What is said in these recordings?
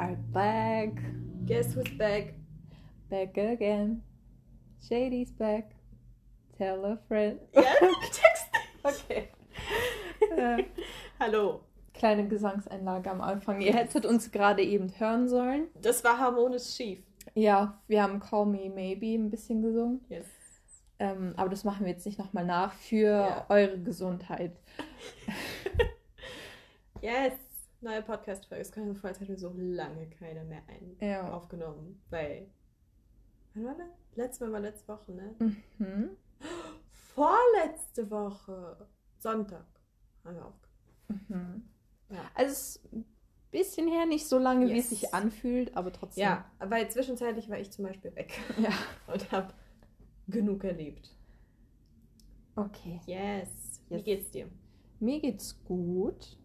are back. Guess who's back? Back again. Shady's back. Tell a friend. Ja, Text. Okay. Äh, Hallo. kleine Gesangseinlage am Anfang. Ihr hättet uns gerade eben hören sollen. Das war harmonisch schief. Ja, wir haben Call Me Maybe ein bisschen gesungen. Yes. Ähm, aber das machen wir jetzt nicht nochmal nach für Ja. eure Gesundheit. Yes. Neue Podcast-Folge. Es kommt mir vor, als hätten wir so lange keine mehr ein Ja. aufgenommen. Weil. Wann war das? Letztes Mal war letzte Woche, ne? Mhm. Vorletzte Woche. Sonntag. Haben wir aufgenommen. Mhm. Ja. Also es ist ein bisschen her, nicht so lange, wie es Yes. sich anfühlt, aber trotzdem. Ja, weil zwischenzeitlich war ich zum Beispiel weg Ja. und habe genug erlebt. Okay. Yes. Wie Yes. geht's dir? Mir geht's gut.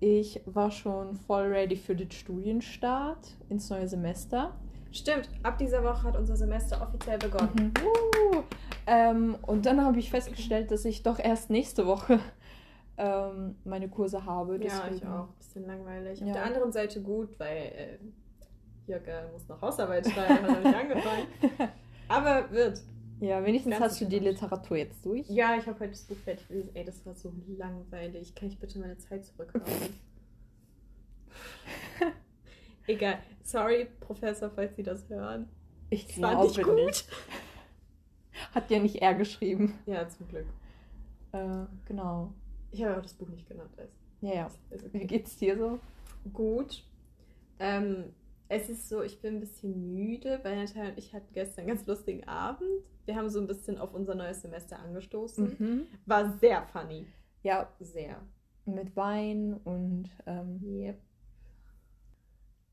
Ich war schon voll ready für den Studienstart ins neue Semester. Stimmt, ab dieser Woche hat unser Semester offiziell begonnen. Mhm. Uh. Ähm, und dann habe ich festgestellt, dass ich doch erst nächste Woche ähm, meine Kurse habe. Ja, ich deswegen- auch. Bisschen langweilig. Auf Ja. der anderen Seite gut, weil äh, Jörg muss noch Hausarbeit schreiben, hat noch nicht angefangen. Aber wird. Ja, wenigstens Ganz hast du die. Literatur jetzt durch. Ja, ich habe heute das Buch fertig gelesen. Ey, das war so langweilig. Kann ich bitte meine Zeit zurückhaben? Egal. Sorry, Professor, falls Sie das hören. Ich war nicht glaube gut. nicht. Hat ja nicht er geschrieben. Ja, zum Glück. Äh, genau. Ich habe auch das Buch nicht genannt. Ja, ja. ist Wie okay. geht's dir so? Gut. Ähm, es ist so, ich bin ein bisschen müde, weil Natalia und ich hatten gestern einen ganz lustigen Abend. Wir haben so ein bisschen auf unser neues Semester angestoßen. Mhm. War sehr funny. Ja, Sehr. mit Wein und ähm, Yep.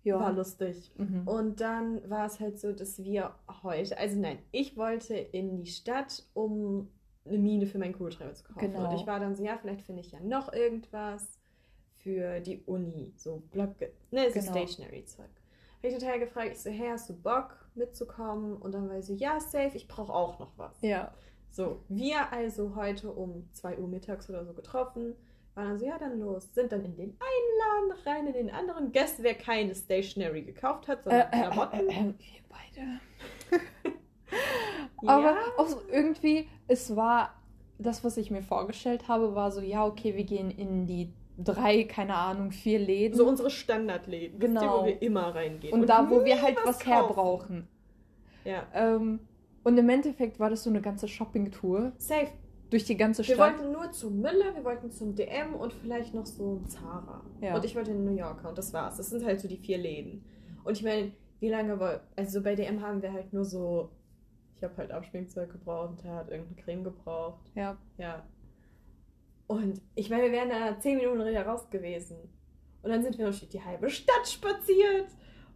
ja. War lustig. Mhm. Und dann war es halt so, dass wir heute, also nein, ich wollte in die Stadt, um eine Mine für meinen Kugelschreiber zu kaufen. Genau. Und ich war dann so, ja, vielleicht finde ich ja noch irgendwas für die Uni. So Block, ne, so Genau. Stationary-Zeug. Habe ich total gefragt, ich so, hey, hast du Bock mitzukommen? Und dann war ich so, ja, safe, ich brauche auch noch was. Ja. So, wir also heute um 2 Uhr mittags oder so getroffen, waren dann so, ja, dann los, sind dann in den einen Laden rein, in den anderen. Guess, wer keine Stationery gekauft hat, Äh, sondern äh, äh, Klamotten. äh, äh, wir beide. Aber auch so irgendwie, es war das, was ich mir vorgestellt habe, war so, ja, okay, wir gehen in die drei, keine Ahnung, vier Läden. so unsere Standardläden, Genau. wo wir immer reingehen. und da, wo wir halt was her kaufen. brauchen. Ja, Ähm, und im Endeffekt war das so eine ganze Shopping-Tour safe. durch die ganze Wir Stadt. wollten nur zum Müller, wir wollten zum DM und vielleicht noch so ein Zara. Ja. Und ich wollte in New Yorker und das war's. Das sind halt so die vier Läden. Und ich meine, wie lange woll Also bei DM haben wir halt nur so. Ich habe halt Abschminkzeug gebraucht und er hat irgendeine Creme gebraucht. Ja. Ja. Und ich meine, wir wären da zehn Minuten raus gewesen. Und dann sind wir noch durch die halbe Stadt spaziert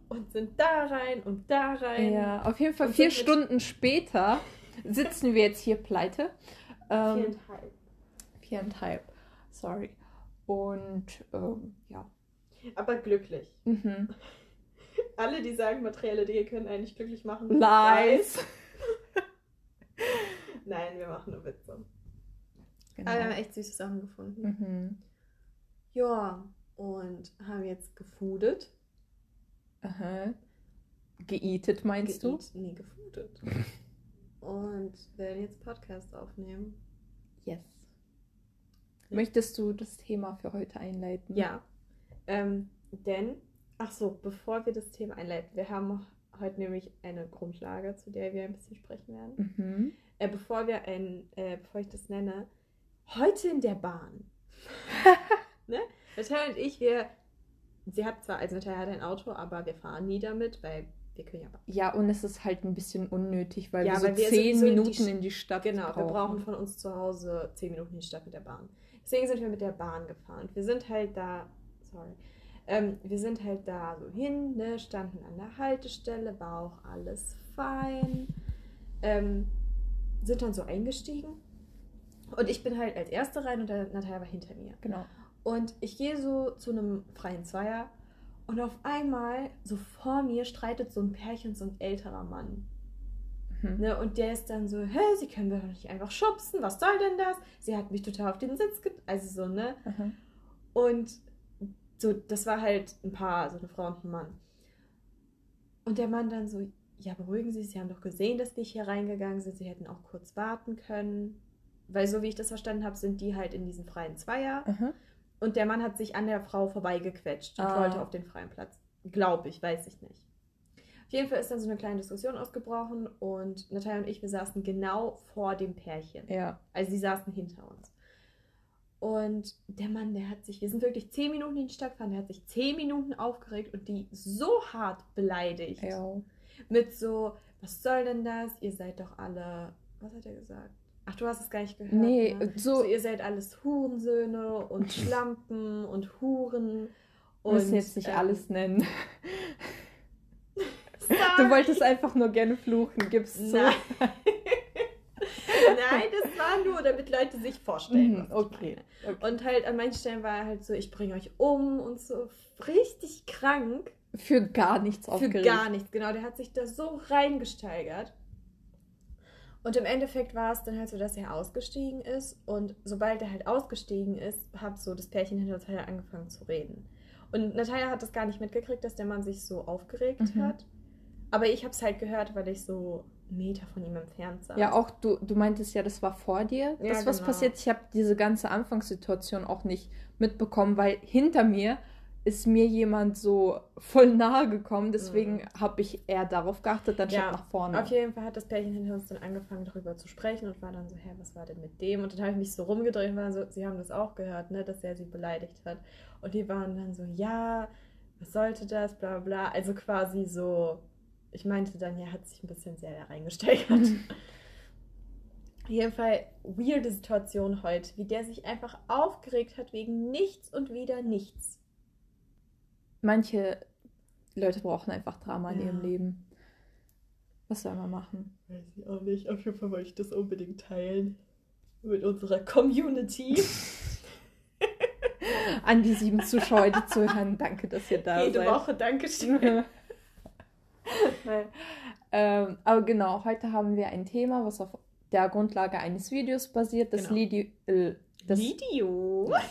und sind da rein und da rein. ja, auf jeden Fall Und vier Stunden später sitzen wir jetzt hier pleite. Ähm, Viereinhalb. viereinhalb. Sorry. Und ähm, ja. Aber glücklich. Mhm. Alle, die sagen, materielle Dinge können eigentlich glücklich machen. Lies. Nein, wir machen nur Witze. Genau. Aber wir haben echt süße Sachen gefunden. Mhm. Ja, und haben jetzt gefoodet. Aha. Geeatet meinst du? Geeat- Nee, gefoodet. und werden jetzt Podcast aufnehmen. Yes. Möchtest du das Thema für heute einleiten? Ja. Ähm, denn, ach so, bevor wir das Thema einleiten, wir haben heute nämlich eine Grundlage, zu der wir ein bisschen sprechen werden. Mhm. Äh, bevor wir ein, äh, bevor ich das nenne, heute in der Bahn. ne? Natalia und ich, wir, sie hat zwar, also Natalia hat ein Auto, aber wir fahren nie damit, weil wir können ja Bahn. Ja, und es ist halt ein bisschen unnötig, weil Ja, wir so weil wir zehn sowieso in die Minuten in die Stadt Genau, brauchen. wir brauchen von uns zu Hause zehn Minuten in die Stadt mit der Bahn. Deswegen sind wir mit der Bahn gefahren. Wir sind halt da, sorry, ähm, wir sind halt da so hin, ne, standen an der Haltestelle, war auch alles fein. Ähm, sind dann so eingestiegen. Und ich bin halt als Erste rein und der Natalia war hinter mir. Genau. Und ich gehe so zu einem freien Zweier und auf einmal, so vor mir, streitet so ein Pärchen, so ein älterer Mann. Mhm. Ne? Und der ist dann so, hä, sie können doch nicht einfach schubsen, was soll denn das? Sie hat mich total auf den Sitz, ge also so, ne? Aha. Und so, das war halt ein Paar, so eine Frau und ein Mann. Und der Mann dann so, ja, beruhigen Sie sich, Sie haben doch gesehen, dass die hier reingegangen sind, Sie hätten auch kurz warten können. Weil so wie ich das verstanden habe, sind die halt in diesem freien Zweier. Mhm. Und der Mann hat sich an der Frau vorbeigequetscht und Ah. wollte auf den freien Platz. Glaube ich, weiß ich nicht. Auf jeden Fall ist dann so eine kleine Diskussion ausgebrochen und Natalia und ich, wir saßen genau vor dem Pärchen. Ja. Also die saßen hinter uns. Und der Mann, der hat sich, wir sind wirklich zehn Minuten in die Stadt gefahren, der hat sich zehn Minuten aufgeregt und die so hart beleidigt. Ja. Mit so, was soll denn das? Ihr seid doch alle, was hat er gesagt? Ach, du hast es gar nicht gehört. Nee, ne? so- so. Ihr seid alles Hurensöhne und Schlampen und Huren. Wir müssen jetzt nicht ähm, alles nennen. sorry. Du wolltest einfach nur gerne fluchen, gibst zu. Nein. Nein, das war nur, damit Leute sich vorstellen. Mhm, okay. okay. Und halt an manchen Stellen war er halt so, ich bringe euch um und so richtig krank. Für gar nichts Für aufgeregt. gar nichts, genau. Der hat sich da so reingesteigert. Und im Endeffekt war es dann halt so, dass er ausgestiegen ist. Und sobald er halt ausgestiegen ist, hat so das Pärchen hinter Natalia angefangen zu reden. Und Natalia hat das gar nicht mitgekriegt, dass der Mann sich so aufgeregt Mhm. hat. Aber ich habe es halt gehört, weil ich so Meter von ihm entfernt saß. Ja, auch du, du meintest ja, das war vor dir, Ja, das was genau. passiert. Ich habe diese ganze Anfangssituation auch nicht mitbekommen, weil hinter mir ist mir jemand so voll nahe gekommen. Deswegen Mhm. habe ich eher darauf geachtet, anstatt Ja, nach vorne. Auf jeden Fall hat das Pärchen hinter uns dann angefangen, darüber zu sprechen und war dann so, hä, was war denn mit dem? Und dann habe ich mich so rumgedreht und war so, sie haben das auch gehört, ne, dass er sie beleidigt hat. Und die waren dann so, ja, was sollte das, bla bla. Also quasi so, ich meinte dann, ja, hat sich ein bisschen sehr da reingesteigert. Auf jeden Fall weirde Situation heute, wie der sich einfach aufgeregt hat wegen nichts und wieder nichts. Manche Leute brauchen einfach Drama in Ja. ihrem Leben. Was soll man machen? Weiß ich auch nicht. Auf jeden Fall wollte ich das unbedingt teilen. Mit unserer Community. An die sieben Zuschauer, die zuhören, danke, dass ihr da Jede seid. Woche, Dankeschön. Nein. ähm, aber genau, heute haben wir ein Thema, was auf der Grundlage eines Videos basiert. Das, Genau. Lidi äh, das, Video.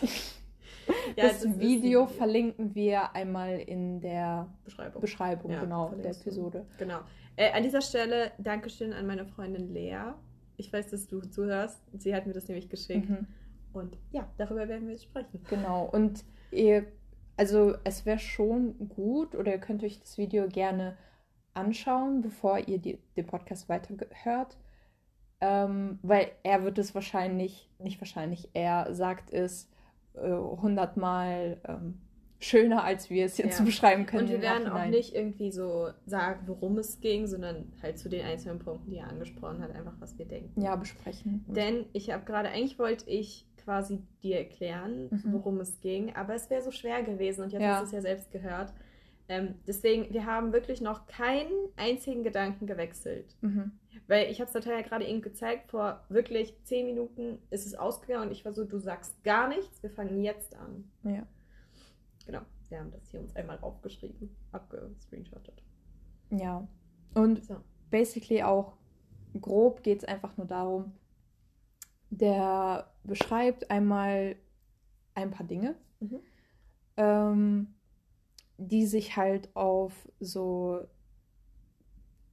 das, ist Video verlinken wir einmal in der Beschreibung. Beschreibung Ja, genau, der verlinkst du. Episode. Genau. Äh, an dieser Stelle Dankeschön an meine Freundin Lea. Ich weiß, dass du zuhörst. Sie hat mir das nämlich geschickt. Mhm. Und ja, darüber werden wir jetzt sprechen. Genau. Und ihr, also es wäre schon gut, oder ihr könnt euch das Video gerne anschauen, bevor ihr die, den Podcast weiterhört. Ähm, weil er wird es wahrscheinlich, nicht wahrscheinlich, er sagt es äh, hundertmal ähm, schöner, als wir es jetzt Ja. beschreiben können. Und wir werden auch nicht irgendwie so sagen, worum es ging, sondern halt zu den einzelnen Punkten, die er angesprochen hat, einfach was wir denken. ja, besprechen. Denn ich habe gerade, eigentlich wollte ich quasi dir erklären, Mhm. worum es ging, aber es wäre so schwer gewesen und jetzt Ja. hast du es ja selbst gehört. Ähm, deswegen, wir haben wirklich noch keinen einzigen Gedanken gewechselt. Mhm. Weil ich habe es Natalia gerade eben gezeigt, vor wirklich zehn Minuten ist es ausgegangen und ich war so, du sagst gar nichts, wir fangen jetzt an. Ja. Genau, wir haben das hier uns einmal aufgeschrieben, abgescreenshottet. Ja. Und So. basically auch grob geht es einfach nur darum, der beschreibt einmal ein paar Dinge, Mhm. ähm, die sich halt auf so,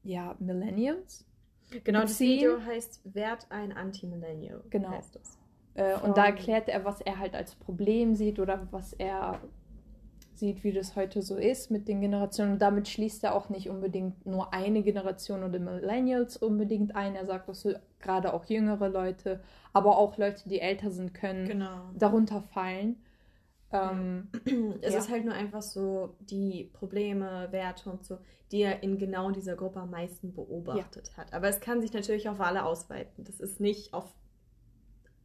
ja, Millennials. Genau, das Beziehen. Video heißt Werd ein Anti-Millennial. Genau. Heißt das. Äh, und da erklärt er, was er halt als Problem sieht oder was er sieht, wie das heute so ist mit den Generationen. Und damit schließt er auch nicht unbedingt nur eine Generation oder Millennials unbedingt ein. Er sagt, dass gerade auch jüngere Leute, aber auch Leute, die älter sind, können Genau. darunter fallen. Ähm, Es Ja. ist halt nur einfach so die Probleme, Werte und so, die er in genau dieser Gruppe am meisten beobachtet hat. Aber es kann sich natürlich auf alle ausweiten. Das ist nicht auf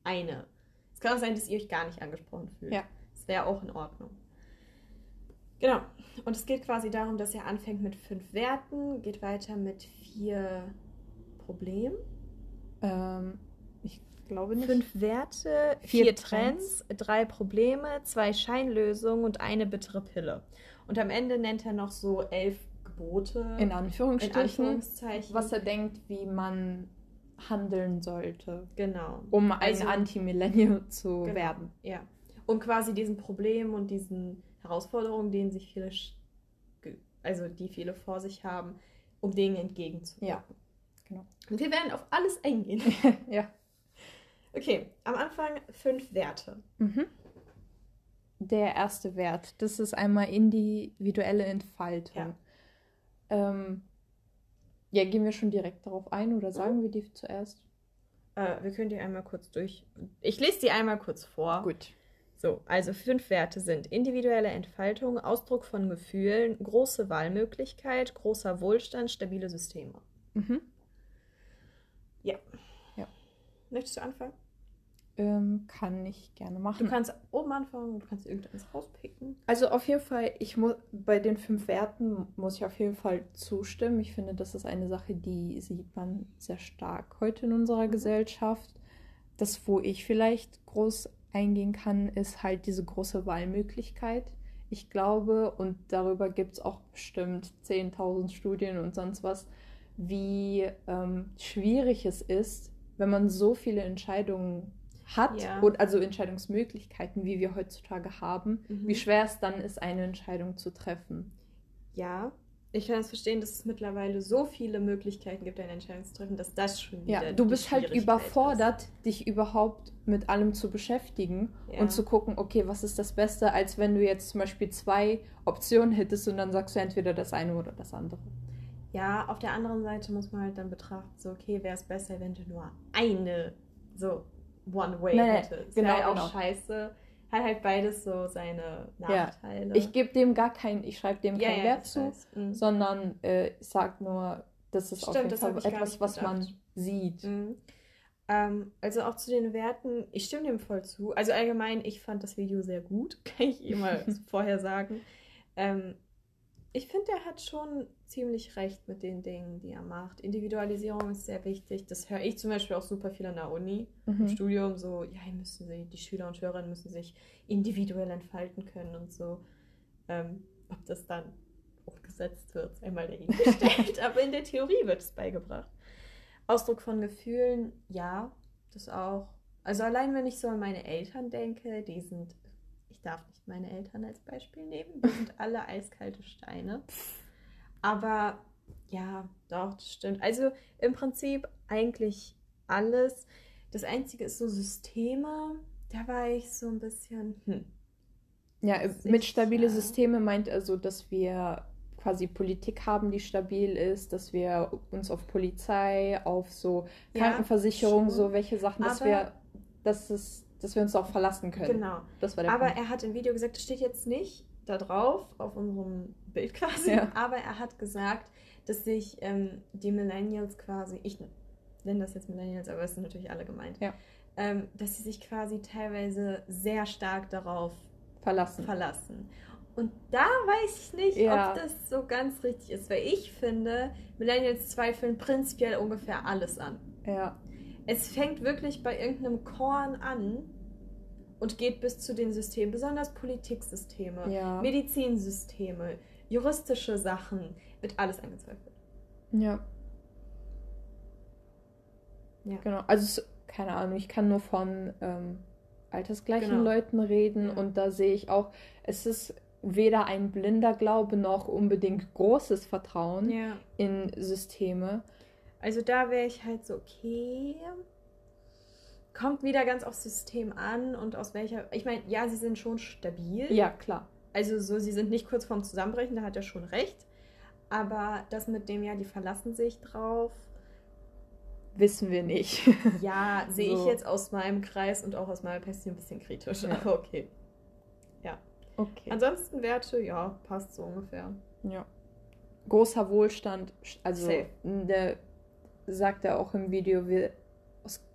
eine. Es kann auch sein, dass ihr euch gar nicht angesprochen fühlt. Ja. Das wäre auch in Ordnung. Genau. Und es geht quasi darum, dass er anfängt mit fünf Werten, geht weiter mit vier Problemen. ähm, ich glaube nicht. Fünf Werte, Vier vier, Trends, drei Probleme, zwei Scheinlösungen und eine bittere Pille. Und am Ende nennt er noch so elf Gebote. In in Anführungsstrichen, Anführungszeichen. was er denkt, wie man handeln sollte, genau. um ein Also- Anti-Millennial zu Genau. werden. Ja. Um quasi diesen Problemen und diesen Herausforderungen, denen sich viele, also die viele vor sich haben, um denen entgegenzuwirken. Ja, genau. Und wir werden auf alles eingehen. ja. Okay, am Anfang fünf Werte. Mhm. Der erste Wert, das ist einmal individuelle Entfaltung. Ja, ähm, ja gehen wir schon direkt darauf ein oder sagen mhm. wir die zuerst? Äh, wir können die einmal kurz durch. Ich lese die einmal kurz vor. Gut. So, also fünf Werte sind individuelle Entfaltung, Ausdruck von Gefühlen, große Wahlmöglichkeit, großer Wohlstand, stabile Systeme. Mhm. Möchtest du anfangen? Ähm, kann ich gerne machen. Du kannst oben anfangen, du kannst irgendeins rauspicken. Also auf jeden Fall, ich muss bei den fünf Werten muss ich auf jeden Fall zustimmen. Ich finde, das ist eine Sache, die sieht man sehr stark heute in unserer mhm. Gesellschaft. Das, wo ich vielleicht groß eingehen kann, ist halt diese große Wahlmöglichkeit. Ich glaube, und darüber gibt es auch bestimmt 10.000 Studien und sonst was, wie ähm, schwierig es ist, wenn man so viele Entscheidungen hat, ja. und also Entscheidungsmöglichkeiten, wie wir heutzutage haben, mhm. wie schwer es dann ist, eine Entscheidung zu treffen. Ja, ich kann es das verstehen, dass es mittlerweile so viele Möglichkeiten gibt, eine Entscheidung zu treffen, dass das schon wieder. Ja, du bist halt überfordert, ist. dich überhaupt mit allem zu beschäftigen ja. und zu gucken, okay, was ist das Beste, als wenn du jetzt zum Beispiel zwei Optionen hättest und dann sagst du entweder das eine oder das andere. Ja, auf der anderen Seite muss man halt dann betrachten, so, okay, wäre es besser, wenn du nur eine so One-Way hätte. Das genau, auch genau. scheiße. Hat halt beides so seine Nachteile. Ja. Ich gebe dem gar keinen, ich schreibe dem ja, keinen ja, Wert zu, mhm. sondern äh, sage nur, das ist Stimmt, auf jeden Fall etwas, was man sieht. Mhm. Ähm, also auch zu den Werten, ich stimme dem voll zu. Also allgemein, ich fand das Video sehr gut, kann ich eh mal vorher sagen. Ähm, ich finde, er hat schon ziemlich recht mit den Dingen, die er macht. Individualisierung ist sehr wichtig. Das höre ich zum Beispiel auch super viel an der Uni, mhm. im Studium. So, ja, müssen sie, die Schüler und Schülerinnen müssen sich individuell entfalten können und so. Ähm, ob das dann umgesetzt wird, einmal dahingestellt. Aber in der Theorie wird es beigebracht. Ausdruck von Gefühlen, ja, das auch. Also allein wenn ich so an meine Eltern denke, die sind ich darf nicht meine Eltern als Beispiel nehmen. Wir sind alle eiskalte Steine. Aber ja, doch, das stimmt. Also im Prinzip eigentlich alles. Das Einzige ist so Systeme. Da war ich so ein bisschen. Hm. Ja, Sicher. mit stabile Systeme meint also, dass wir quasi Politik haben, die stabil ist, dass wir uns auf Polizei, auf so Krankenversicherung, ja, so welche Sachen, dass wir, dass es dass wir uns auch verlassen können. Genau. Das war der aber Punkt. er hat im Video gesagt, das steht jetzt nicht da drauf, auf unserem Bild quasi, ja. aber er hat gesagt, dass sich ähm, die Millennials quasi, ich nenne das jetzt Millennials, aber es sind natürlich alle gemeint, ja. ähm, dass sie sich quasi teilweise sehr stark darauf verlassen. verlassen. Und da weiß ich nicht, ja. ob das so ganz richtig ist, weil ich finde, Millennials zweifeln prinzipiell ungefähr alles an. Ja es fängt wirklich bei irgendeinem Korn an und geht bis zu den Systemen, besonders Politiksysteme, ja. Medizinsysteme, juristische Sachen, wird alles angezweifelt. Ja. Ja. Genau. Also, keine Ahnung, ich kann nur von ähm, altersgleichen genau. Leuten reden ja. und da sehe ich auch, es ist weder ein blinder Glaube noch unbedingt großes Vertrauen ja. in Systeme. Also da wäre ich halt so, okay. Kommt wieder ganz aufs System an und aus welcher. Ich meine, ja, sie sind schon stabil. Ja, klar. Also so, sie sind nicht kurz vorm Zusammenbrechen, da hat er schon recht. Aber das mit dem, ja, die verlassen sich drauf. Wissen wir nicht. ja, sehe so. ich jetzt aus meinem Kreis und auch aus meiner Perspektive ein bisschen kritisch. Ja. Aber okay. Ja. Okay. Ansonsten Werte, ja, passt so ungefähr. Ja. Großer Wohlstand, also Safe. eine sagt er auch im Video, wir,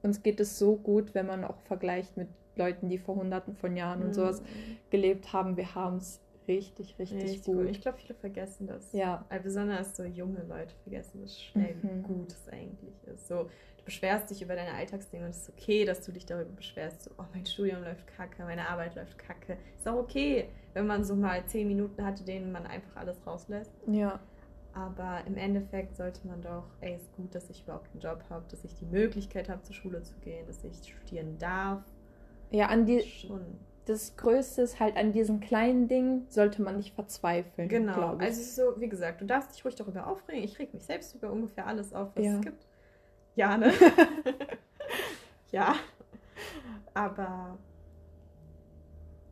uns geht es so gut, wenn man auch vergleicht mit Leuten, die vor hunderten von Jahren mhm. und sowas gelebt haben. Wir haben es richtig, richtig, richtig gut. gut. Ich glaube, viele vergessen das. Ja. Weil besonders so junge Leute vergessen das schnell, mhm. wie gut es eigentlich ist. So, du beschwerst dich über deine Alltagsdinge und es ist okay, dass du dich darüber beschwerst. So, oh, mein Studium läuft kacke, meine Arbeit läuft kacke. Ist auch okay, wenn man so mal zehn Minuten hatte, denen man einfach alles rauslässt. Ja. Aber im Endeffekt sollte man doch, ey, ist gut, dass ich überhaupt einen Job habe, dass ich die Möglichkeit habe, zur Schule zu gehen, dass ich studieren darf. Ja, an die. Schon. das Größte ist halt an diesen kleinen Dingen, sollte man nicht verzweifeln. Genau. Also so, wie gesagt, du darfst dich ruhig darüber aufregen. Ich reg mich selbst über ungefähr alles auf, was Ja. es gibt. Ja, ne? ja. Aber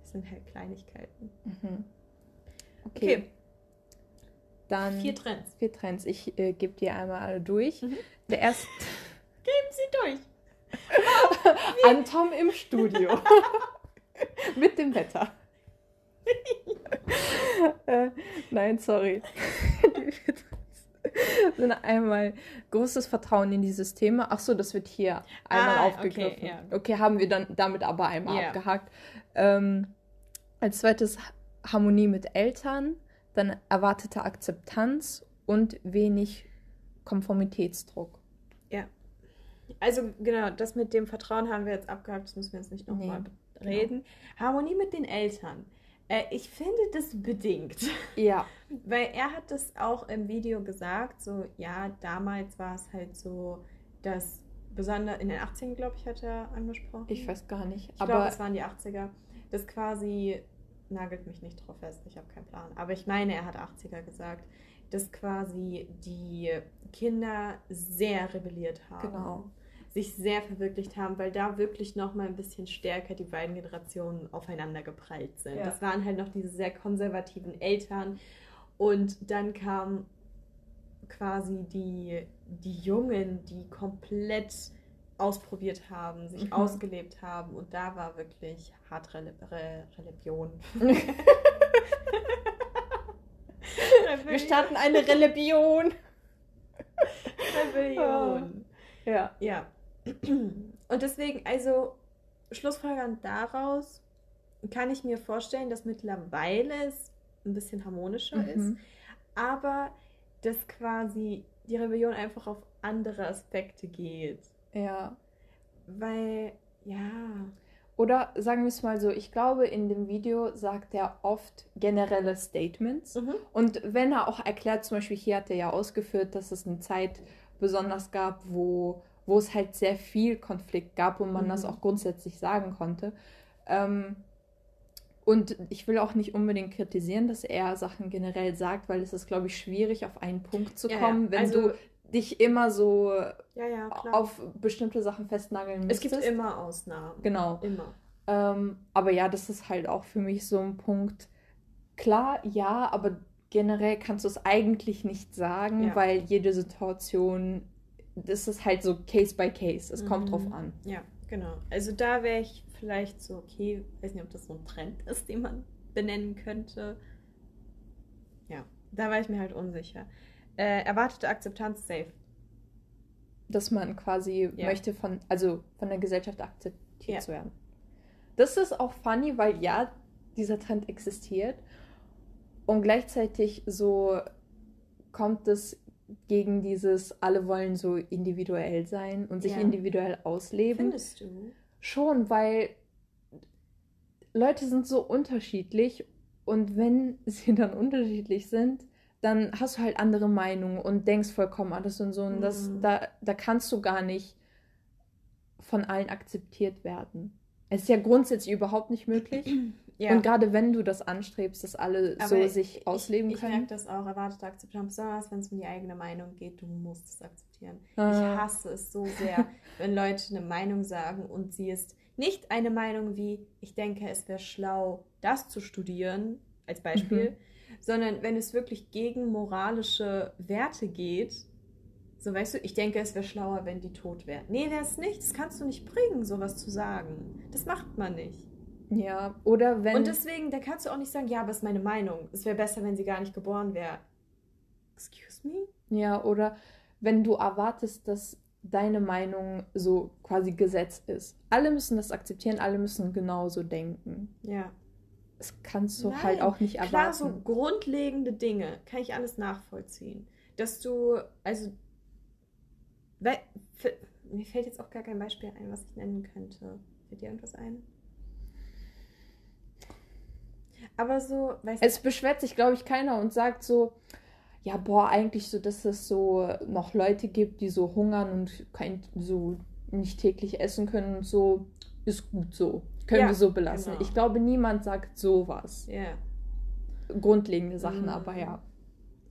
es sind halt Kleinigkeiten. Mhm. Okay, Okay, dann vier Trends. vier Trends. Ich äh, gebe dir einmal alle durch. Mhm. Der erste Geben Sie durch. Antom im Studio. Mit dem Wetter. äh, nein, sorry. Sind einmal großes Vertrauen in die Systeme. Ach so, das wird hier einmal Ah, aufgegriffen. okay, ja. okay, haben wir dann damit aber einmal Ja. abgehakt. Ähm, als zweites Harmonie mit Eltern, dann erwartete Akzeptanz und wenig Konformitätsdruck. Also genau, das mit dem Vertrauen haben wir jetzt abgehakt, das müssen wir jetzt nicht nochmal Nee, reden. Harmonie mit den Eltern. Äh, ich finde das bedingt. Ja, Weil er hat das auch im Video gesagt, so ja, damals war es halt so, dass besonders in den 80ern, glaube ich, hat er angesprochen. ich weiß gar nicht. Ich glaube, aber es waren die 80er. Das quasi, nagelt mich nicht drauf fest, ich habe keinen Plan. Aber ich meine, er hat 80er gesagt, dass quasi die Kinder sehr rebelliert haben. Genau. Sich sehr verwirklicht haben, weil da wirklich noch mal ein bisschen stärker die beiden Generationen aufeinander geprallt sind. Ja. Das waren halt noch diese sehr konservativen Eltern. Und dann kam quasi die, die Jungen, die komplett ausprobiert haben, sich Mhm. ausgelebt haben. Und da war wirklich hart Rele Re Religion. wir starten eine Religion. Rebellion. Ja. Ja. Und deswegen, also Schlussfolgernd daraus kann ich mir vorstellen, dass mittlerweile es ein bisschen harmonischer ist, Mhm. aber dass quasi die Rebellion einfach auf andere Aspekte geht. Ja. Weil, ja. Oder sagen wir es mal so, ich glaube, in dem Video sagt er oft generelle Statements. Mhm. Und wenn er auch erklärt, zum Beispiel hier hat er ja ausgeführt, dass es eine Zeit besonders gab, wo, wo es halt sehr viel Konflikt gab und man Mhm. das auch grundsätzlich sagen konnte. Ähm, und ich will auch nicht unbedingt kritisieren, dass er Sachen generell sagt, weil es ist, glaube ich, schwierig, auf einen Punkt zu Ja, kommen, ja. wenn Also- du dich immer so Ja, ja, auf bestimmte Sachen festnageln es müsstest. gibt immer Ausnahmen. Genau. Immer. Ähm, aber ja, das ist halt auch für mich so ein Punkt. Klar, ja, aber generell kannst du es eigentlich nicht sagen, Ja. weil jede Situation, das ist halt so Case by Case. Es kommt Mhm. drauf an. Ja, genau. Also da wäre ich vielleicht so, okay, weiß nicht, ob das so ein Trend ist, den man benennen könnte. Ja, da war ich mir halt unsicher. Äh, erwartete Akzeptanz safe. Dass man quasi Ja. möchte von, also von der Gesellschaft akzeptiert Ja. zu werden. Das ist auch funny, weil ja, dieser Trend existiert. Und gleichzeitig so kommt es gegen dieses, alle wollen so individuell sein und sich Ja. individuell ausleben. Findest du? Schon, weil Leute sind so unterschiedlich und wenn sie dann unterschiedlich sind, dann hast du halt andere Meinungen und denkst vollkommen anders und so. Und das, Mhm. da, da kannst du gar nicht von allen akzeptiert werden. Es ist ja grundsätzlich überhaupt nicht möglich. Ja. Und gerade wenn du das anstrebst, dass alle Aber so sich ausleben ich, ich können. merke das auch, erwartete Akzeptanz, besonders wenn es um die eigene Meinung geht, du musst es akzeptieren. Ich Ah. hasse es so sehr, wenn Leute eine Meinung sagen und sie ist nicht eine Meinung wie, ich denke, es wäre schlau, das zu studieren, als Beispiel, Mhm. Sondern wenn es wirklich gegen moralische Werte geht, so weißt du, ich denke, es wäre schlauer, wenn die tot wären. Nee, wäre es nicht. Das kannst du nicht bringen, sowas zu sagen. Das macht man nicht. Ja, oder wenn. Und deswegen, da kannst du auch nicht sagen, ja, aber es ist meine Meinung. Es wäre besser, wenn sie gar nicht geboren wäre. Excuse me? Ja, oder wenn du erwartest, dass deine Meinung so quasi Gesetz ist. Alle müssen das akzeptieren, alle müssen genauso denken. Ja. Das kannst du Nein, halt auch nicht Klar, erwarten. so grundlegende Dinge kann ich alles nachvollziehen. Dass du, also, weil, mir fällt jetzt auch gar kein Beispiel ein, was ich nennen könnte. Fällt dir irgendwas ein? Aber so, weißt Es beschwert sich, glaube ich, keiner und sagt so, ja, boah, eigentlich so, dass es so noch Leute gibt, die so hungern und kein, so nicht täglich essen können und so. ist gut so. Können Ja, wir so belassen. genau. Ich glaube, niemand sagt sowas. Ja. Grundlegende Sachen, Mhm. aber ja.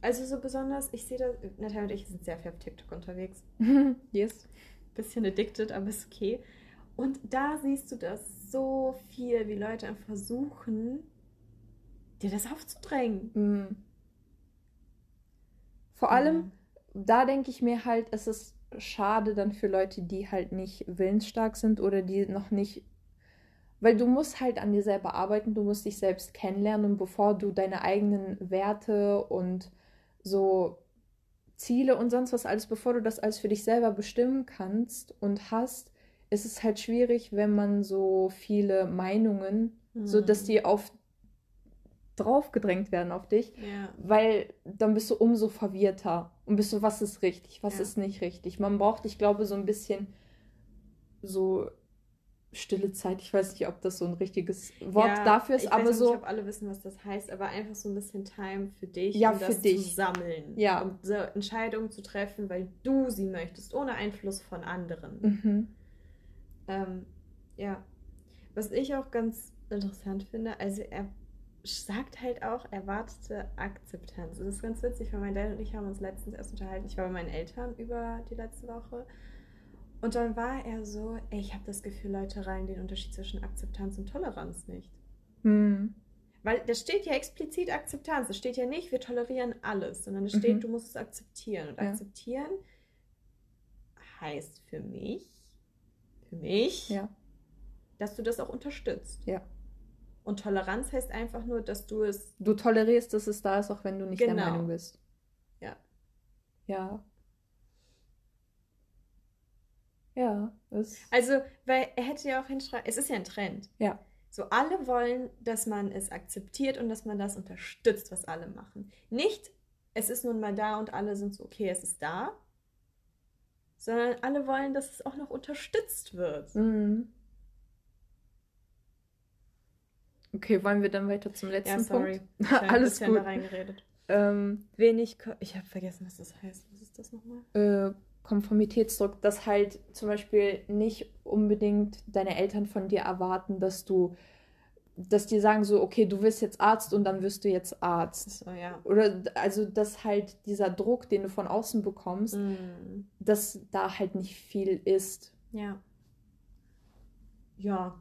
Also so besonders, ich sehe das, Natalia und ich sind sehr viel auf TikTok unterwegs. yes. Bisschen addicted, aber ist okay. Und da siehst du das so viel, wie Leute versuchen, dir das aufzudrängen. Mm. Vor allem, da denke ich mir halt, es ist schade dann für Leute, die halt nicht willensstark sind oder die noch nicht. Weil du musst halt an dir selber arbeiten, du musst dich selbst kennenlernen und bevor du deine eigenen Werte und so Ziele und sonst was alles, bevor du das alles für dich selber bestimmen kannst und hast, ist es halt schwierig, wenn man so viele Meinungen, Mhm. so dass die auf draufgedrängt werden auf dich, Ja. weil dann bist du umso verwirrter und bist du, was ist richtig, was Ja. ist nicht richtig. Man braucht, ich glaube, so ein bisschen so stille Zeit. Ich weiß nicht, ob das so ein richtiges Wort Ja, dafür ist, ich aber weiß so. nicht, ob alle wissen, was das heißt, aber einfach so ein bisschen Time für dich, Ja, um für das dich. zu sammeln. Ja. Um so Entscheidungen zu treffen, weil du sie möchtest, ohne Einfluss von anderen. Mhm. Ähm, ja. Was ich auch ganz interessant finde, also er sagt halt auch erwartete Akzeptanz. Das ist ganz witzig, weil mein Dad und ich haben uns letztens erst unterhalten. Ich war bei meinen Eltern über die letzte Woche. Und dann war er so, ey, ich habe das Gefühl, Leute reihen den Unterschied zwischen Akzeptanz und Toleranz nicht. Hm. Weil da steht ja explizit Akzeptanz. Es steht ja nicht, wir tolerieren alles, sondern es steht, Mhm. du musst es akzeptieren. Und Ja. akzeptieren heißt für mich, für mich, Ja. dass du das auch unterstützt. Ja. Und Toleranz heißt einfach nur, dass du es. Du tolerierst, dass es da ist, auch wenn du nicht der Genau. Meinung bist. Ja. Ja. Ja, ist. Also, weil er hätte ja auch hinschreiben, es ist ja ein Trend. Ja. So, alle wollen, dass man es akzeptiert und dass man das unterstützt, was alle machen. Nicht, es ist nun mal da und alle sind so, okay, es ist da, sondern alle wollen, dass es auch noch unterstützt wird. Mhm. Okay, wollen wir dann weiter zum letzten Ja, sorry. Punkt? Ich Alles gut. da reingeredet. Ähm, Wenig, Ko ich habe vergessen, was das heißt. Was ist das nochmal? äh, Konformitätsdruck, dass halt zum Beispiel nicht unbedingt deine Eltern von dir erwarten, dass du, dass die sagen so, okay, du wirst jetzt Arzt und dann wirst du jetzt Arzt. So, ja. Oder also, dass halt dieser Druck, den du von außen bekommst, Mm, dass da halt nicht viel ist. ja. Ja.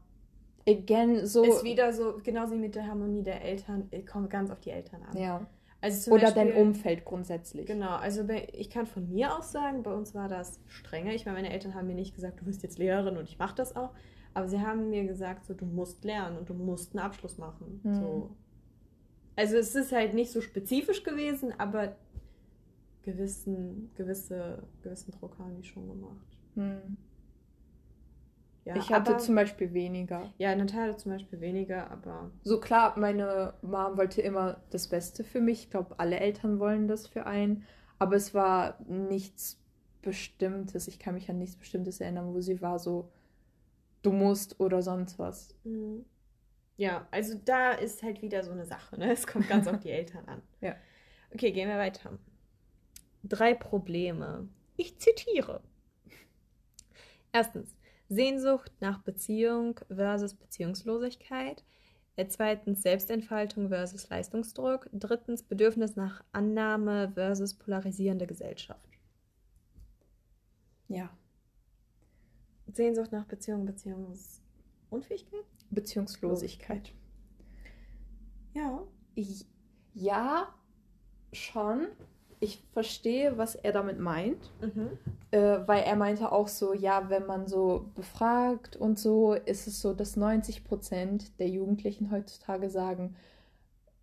Again, so. Ist wieder so, genauso wie mit der Harmonie der Eltern, äh, kommt ganz auf die Eltern an. ja. Also Oder dein Beispiel- Umfeld grundsätzlich. Genau, also ich kann von mir aus sagen, bei uns war das strenger. Ich meine, meine Eltern haben mir nicht gesagt, du wirst jetzt Lehrerin und ich mache das auch. Aber sie haben mir gesagt, so, du musst lernen und du musst einen Abschluss machen. Mhm. So. Also es ist halt nicht so spezifisch gewesen, aber gewissen, gewisse, gewissen Druck haben die schon gemacht. Hm. Ja, ich hatte aber, zum Beispiel weniger. ja, Natalia zum Beispiel weniger, aber So klar, meine Mom wollte immer das Beste für mich. Ich glaube, alle Eltern wollen das für einen. Aber es war nichts Bestimmtes. Ich kann mich an nichts Bestimmtes erinnern, wo sie war so, du musst oder sonst was. Mhm. Ja, also da ist halt wieder so eine Sache, ne? Es kommt ganz auf die Eltern an. Ja. Okay, gehen wir weiter. Drei Probleme. Ich zitiere. Erstens, Sehnsucht nach Beziehung versus Beziehungslosigkeit. Äh, Zweitens, Selbstentfaltung versus Leistungsdruck. Drittens, Bedürfnis nach Annahme versus polarisierende Gesellschaft. Ja. Sehnsucht nach Beziehung, Beziehungsunfähigkeit? Beziehungslosigkeit. Ja. Ja, schon. Ich verstehe, was er damit meint. Mhm. Äh, weil er meinte auch so, ja, wenn man so befragt und so, ist es so, dass 90 Prozent der Jugendlichen heutzutage sagen,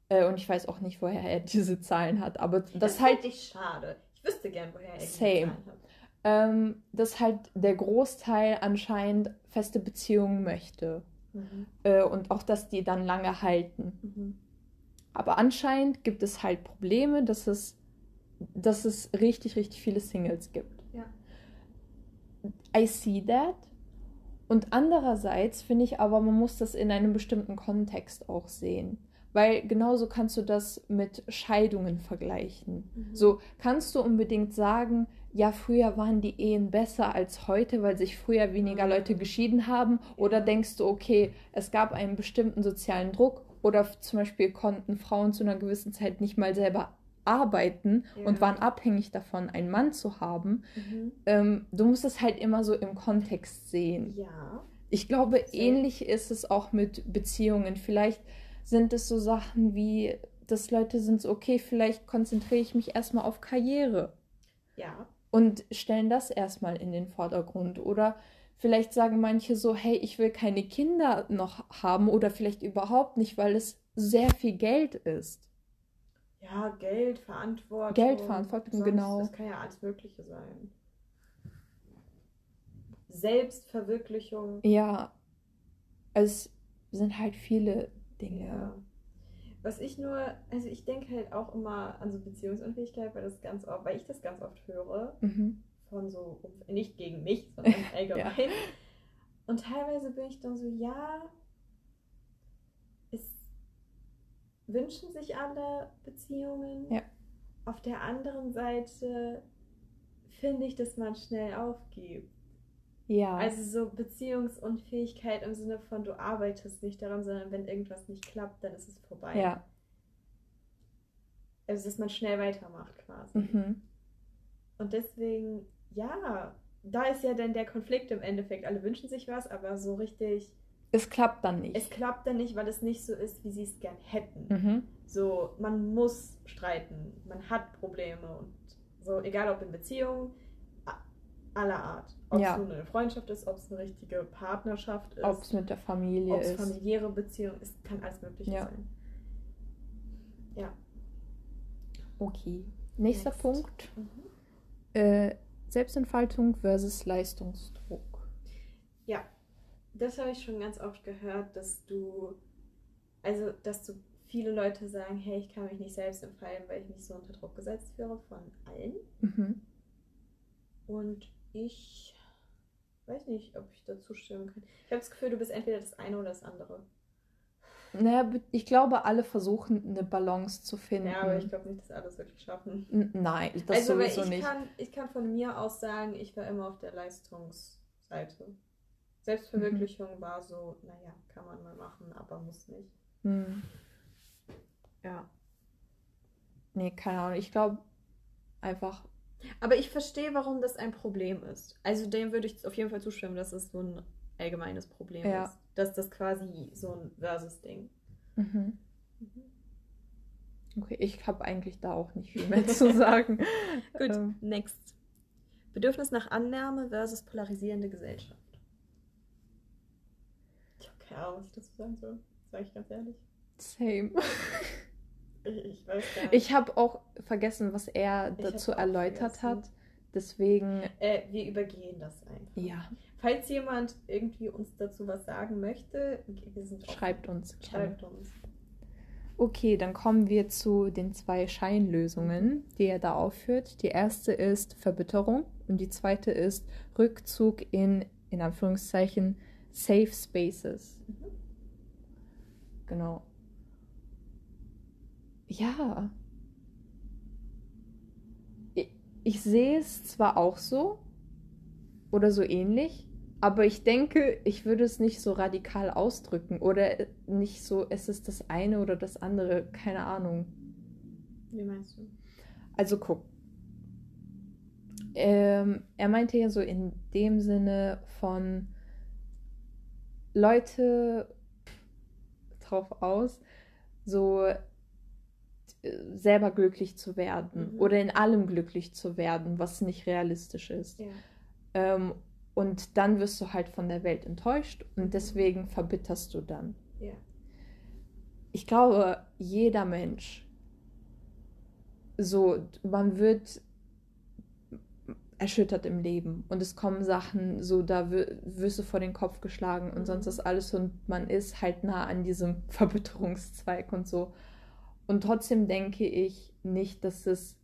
äh, und ich weiß auch nicht, woher er diese Zahlen hat, aber das, halt, ich schade. Ich wüsste gern, woher er die Same. Zahlen hat. ähm, dass halt der Großteil anscheinend feste Beziehungen möchte. Mhm. Äh, und auch, dass die dann lange halten. Mhm. Aber anscheinend gibt es halt Probleme, dass es, dass es richtig, richtig viele Singles gibt. Ja. I see that. Und andererseits finde ich aber, man muss das in einem bestimmten Kontext auch sehen. Weil genauso kannst du das mit Scheidungen vergleichen. Mhm. So kannst du unbedingt sagen, ja, früher waren die Ehen besser als heute, weil sich früher weniger Mhm. Leute geschieden haben. Oder denkst du, okay, es gab einen bestimmten sozialen Druck oder zum Beispiel konnten Frauen zu einer gewissen Zeit nicht mal selber arbeiten und Ja. waren abhängig davon, einen Mann zu haben. Mhm. Ähm, du musst es halt immer so im Kontext sehen. Ja. Ich glaube, Sehr. ähnlich ist es auch mit Beziehungen. Vielleicht sind es so Sachen wie, dass Leute sind so, okay, vielleicht konzentriere ich mich erstmal auf Karriere Ja. und stellen das erstmal in den Vordergrund. Oder vielleicht sagen manche so, hey, ich will keine Kinder noch haben oder vielleicht überhaupt nicht, weil es sehr viel Geld ist. Ja, Geld, Verantwortung. Geld, Verantwortung, genau. Das kann ja alles Mögliche sein. Selbstverwirklichung. Ja, es sind halt viele Dinge. Ja. Was ich nur, also ich denke halt auch immer an so Beziehungsunfähigkeit, weil das ganz oft, weil ich das ganz oft höre Mhm. von so, nicht gegen mich, sondern allgemein. Ja. Und teilweise bin ich dann so, ja, es wünschen sich alle Beziehungen. Ja. Auf der anderen Seite finde ich, dass man schnell aufgibt. Ja. Also so Beziehungsunfähigkeit im Sinne von, du arbeitest nicht daran, sondern wenn irgendwas nicht klappt, dann ist es vorbei. ja. Also dass man schnell weitermacht quasi. Mhm. Und deswegen, ja, da ist ja dann der Konflikt im Endeffekt. Alle wünschen sich was, aber so richtig, Es klappt dann nicht. es klappt dann nicht, weil es nicht so ist, wie sie es gern hätten. Mhm. So, man muss streiten, man hat Probleme und so, egal ob in Beziehungen aller Art. Ob Ja. es nun eine Freundschaft ist, ob es eine richtige Partnerschaft ist, Ob es mit der Familie ob es ist. familiäre Beziehungen ist, kann alles Mögliche Ja. sein. Ja. Okay. Nächster Next. Punkt. Mhm. Äh, Selbstentfaltung versus Leistungsdruck. Ja, das habe ich schon ganz oft gehört, dass du, also, dass du viele Leute sagen, hey, ich kann mich nicht selbst entfalten, weil ich mich so unter Druck gesetzt führe von allen. Mhm. Und ich weiß nicht, ob ich dazu stimmen kann. Ich habe das Gefühl, du bist entweder das eine oder das andere. Naja, ich glaube, alle versuchen eine Balance zu finden. Ja, aber ich glaube nicht, dass alle es wirklich schaffen. N- Nein, das also, sowieso ich nicht. kann, ich kann von mir aus sagen, ich war immer auf der Leistungsseite. Selbstverwirklichung Mhm. war so, naja, kann man mal machen, aber muss nicht. Hm. Ja. Nee, keine Ahnung. Ich glaube einfach, Aber ich verstehe, warum das ein Problem ist. Also dem würde ich auf jeden Fall zustimmen, dass es so ein allgemeines Problem Ja. ist. Dass das quasi so ein Versus-Ding. mhm. okay, ich habe eigentlich da auch nicht viel mehr zu sagen. Gut, Ähm, next. Bedürfnis nach Annahme versus polarisierende Gesellschaft. Keine Ahnung, was ich dazu sagen soll. Sage ich ganz ehrlich. same. Ich, ich weiß gar nicht. Ich habe auch vergessen, was er dazu erläutert vergessen. hat. Deswegen, äh, wir übergehen das einfach. ja, Falls jemand irgendwie uns dazu was sagen möchte, wir sind offen. schreibt uns. Schreibt uns. Okay, dann kommen wir zu den zwei Scheinlösungen, die er da aufführt. Die erste ist Verbitterung und die zweite ist Rückzug in, in Anführungszeichen, Safe Spaces. Mhm. Genau. Ja. Ich, ich sehe es zwar auch so oder so ähnlich, aber ich denke, ich würde es nicht so radikal ausdrücken oder nicht so, es ist das eine oder das andere, keine Ahnung. Wie meinst du? Also guck. Ähm, er meinte ja so in dem Sinne von Leute drauf aus, so äh, selber glücklich zu werden Mhm. oder in allem glücklich zu werden, was nicht realistisch ist. Ja. Ähm, und dann wirst du halt von der Welt enttäuscht und deswegen verbitterst du dann. Ja. Ich glaube, jeder Mensch, so, man wird erschüttert im Leben und es kommen Sachen, so, da wirst du vor den Kopf geschlagen und Mhm. sonst ist alles und man ist halt nah an diesem Verbitterungszweig und so. Und trotzdem denke ich nicht, dass es,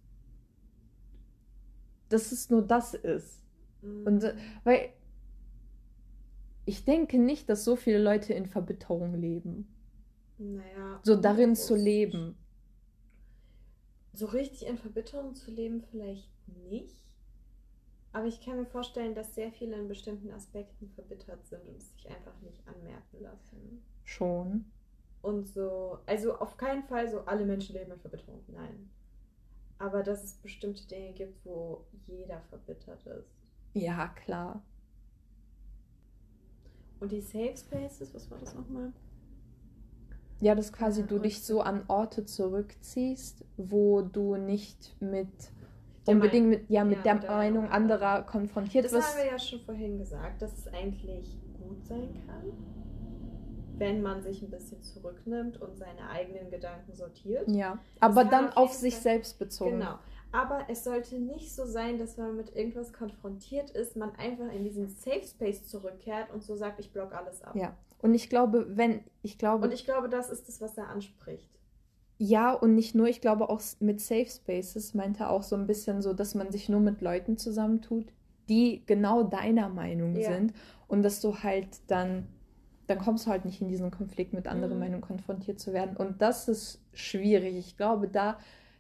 dass es nur das ist. Und äh, weil ich denke nicht, dass so viele Leute in Verbitterung leben. Naja. So darin zu leben. So richtig in Verbitterung zu leben vielleicht nicht. Aber ich kann mir vorstellen, dass sehr viele in bestimmten Aspekten verbittert sind und es sich einfach nicht anmerken lassen. Schon. Und so, also auf keinen Fall so alle Menschen leben in Verbitterung, nein. Aber dass es bestimmte Dinge gibt, wo jeder verbittert ist. Ja, klar. Und die Safe Spaces, was war das nochmal? Ja, dass quasi Ja, du dich so an Orte zurückziehst, wo du nicht mit unbedingt mit, ja, mit ja, der Meinung anderer konfrontiert Das wirst. haben wir ja schon vorhin gesagt, dass es eigentlich gut sein kann, wenn man sich ein bisschen zurücknimmt und seine eigenen Gedanken sortiert. Ja, aber dann auf auf sich selbst bezogen. Genau. Aber es sollte nicht so sein, dass wenn man mit irgendwas konfrontiert ist, man einfach in diesen Safe Space zurückkehrt und so sagt, ich block alles ab. Ja. Und ich glaube, wenn, ich glaube, Und ich glaube, das ist das, was er anspricht. Ja, und nicht nur, ich glaube auch mit Safe Spaces meinte er auch so ein bisschen so, dass man sich nur mit Leuten zusammentut, die genau deiner Meinung Ja. sind. Und dass du halt dann, dann kommst du halt nicht in diesen Konflikt mit anderen Mhm. Meinungen konfrontiert zu werden. Und das ist schwierig. Ich glaube, da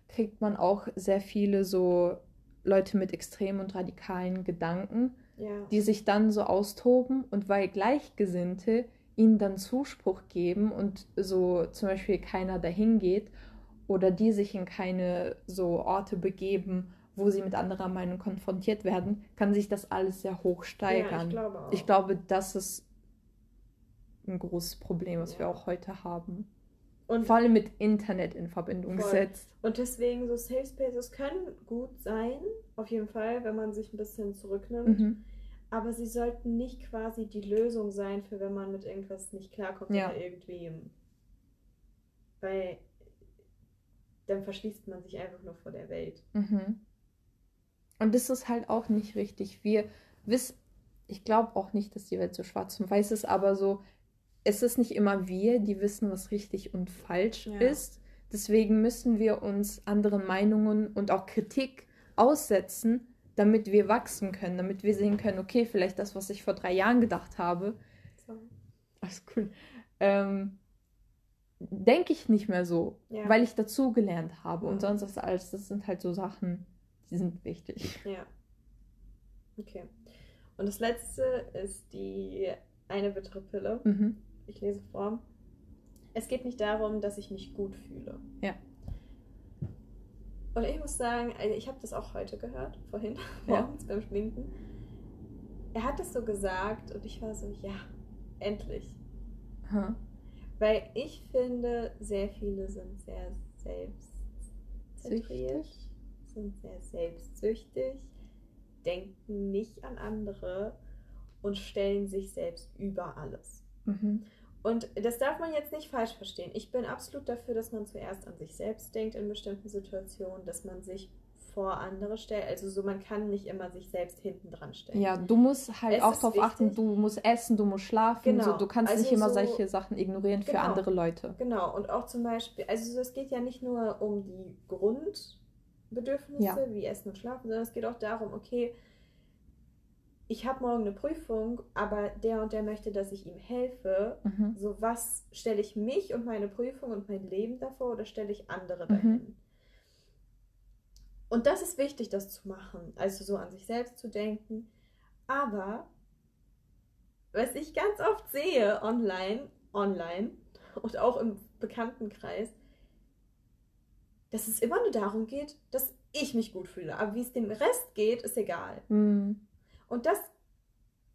kriegt man auch sehr viele so Leute mit extremen und radikalen Gedanken, Ja. die sich dann so austoben und weil Gleichgesinnte ihnen dann Zuspruch geben und so zum Beispiel keiner dahin geht oder die sich in keine so Orte begeben, wo sie mit anderer Meinung konfrontiert werden, kann sich das alles sehr hoch ja, steigern. ich glaube auch. ich glaube, das ist ein großes Problem, was wir Ja. auch heute haben. und, Vor allem mit Internet in Verbindung Voll. gesetzt. und deswegen so Safe Spaces können gut sein, auf jeden Fall, wenn man sich ein bisschen zurücknimmt. Mhm. Aber sie sollten nicht quasi die Lösung sein, für wenn man mit irgendwas nicht klarkommt Ja. oder irgendwem. Weil dann verschließt man sich einfach nur vor der Welt. Mhm. Und das ist halt auch nicht richtig. Wir wissen, ich glaube auch nicht, dass die Welt so schwarz und weiß ist, aber so, es ist nicht immer wir, die wissen, was richtig und falsch Ja. ist. Deswegen müssen wir uns anderen Meinungen und auch Kritik aussetzen, damit wir wachsen können, damit wir sehen können, okay, vielleicht das, was ich vor drei Jahren gedacht habe, So. alles cool, ähm, denke ich nicht mehr so, Ja. weil ich dazugelernt habe. Und sonst das alles, das sind halt so Sachen, die sind wichtig. Ja. Okay. Und das letzte ist die eine bittere Pille. Mhm. Ich lese vor. Es geht nicht darum, dass ich mich gut fühle. Ja. Und ich muss sagen, also ich habe das auch heute gehört, vorhin, Ja. morgens beim Schminken. Er hat das so gesagt und ich war so, ja, endlich. Ha. Weil ich finde, sehr viele sind sehr selbstzentriert, sind sehr selbstsüchtig, denken nicht an andere und stellen sich selbst über alles. Mhm. Und das darf man jetzt nicht falsch verstehen. Ich bin absolut dafür, dass man zuerst an sich selbst denkt in bestimmten Situationen, dass man sich vor andere stellt. Also so, man kann nicht immer sich selbst hinten dran stellen. Ja, du musst halt Es auch darauf achten, du musst essen, du musst schlafen. Genau. So, du kannst Also nicht immer so- solche Sachen ignorieren für Genau. andere Leute. Genau, und auch zum Beispiel, also es geht ja nicht nur um die Grundbedürfnisse Ja. wie Essen und Schlafen, sondern es geht auch darum, okay, ich habe morgen eine Prüfung, aber der und der möchte, dass ich ihm helfe. Mhm. So, was stelle ich mich und meine Prüfung und mein Leben davor oder stelle ich andere Mhm. dahin? Und das ist wichtig, das zu machen, also so an sich selbst zu denken. Aber was ich ganz oft sehe online, online und auch im Bekanntenkreis, dass es immer nur darum geht, dass ich mich gut fühle. Aber wie es dem Rest geht, ist egal. Mhm. Und das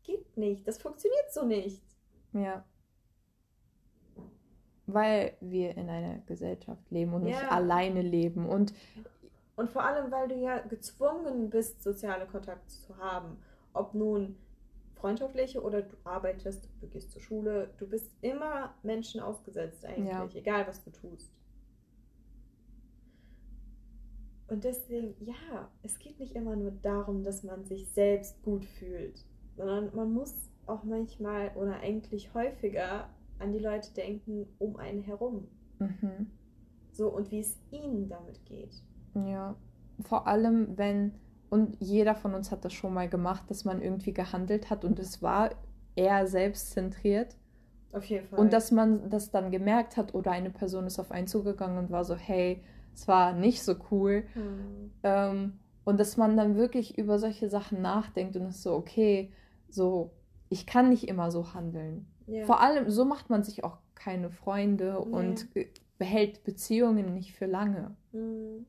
geht nicht. Das funktioniert so nicht. Ja. Weil wir in einer Gesellschaft leben und nicht Ja. alleine leben. Und Und vor allem, weil du ja gezwungen bist, soziale Kontakte zu haben. Ob nun freundschaftliche oder du arbeitest, du gehst zur Schule, du bist immer Menschen ausgesetzt eigentlich, Ja. egal was du tust. Und deswegen, ja, es geht nicht immer nur darum, dass man sich selbst gut fühlt, sondern man muss auch manchmal oder eigentlich häufiger an die Leute denken um einen herum. mhm. So und wie es ihnen damit geht. ja, vor allem, wenn, und jeder von uns hat das schon mal gemacht, dass man irgendwie gehandelt hat und es war eher selbstzentriert Auf jeden Fall. Und dass man das dann gemerkt hat oder eine Person ist auf einen zugegangen und war so, hey, es war nicht so cool. Hm. Ähm, und dass man dann wirklich über solche Sachen nachdenkt und ist so, okay, so, ich kann nicht immer so handeln. Ja. Vor allem, so macht man sich auch keine Freunde Nee. und äh, behält Beziehungen nicht für lange. Hm.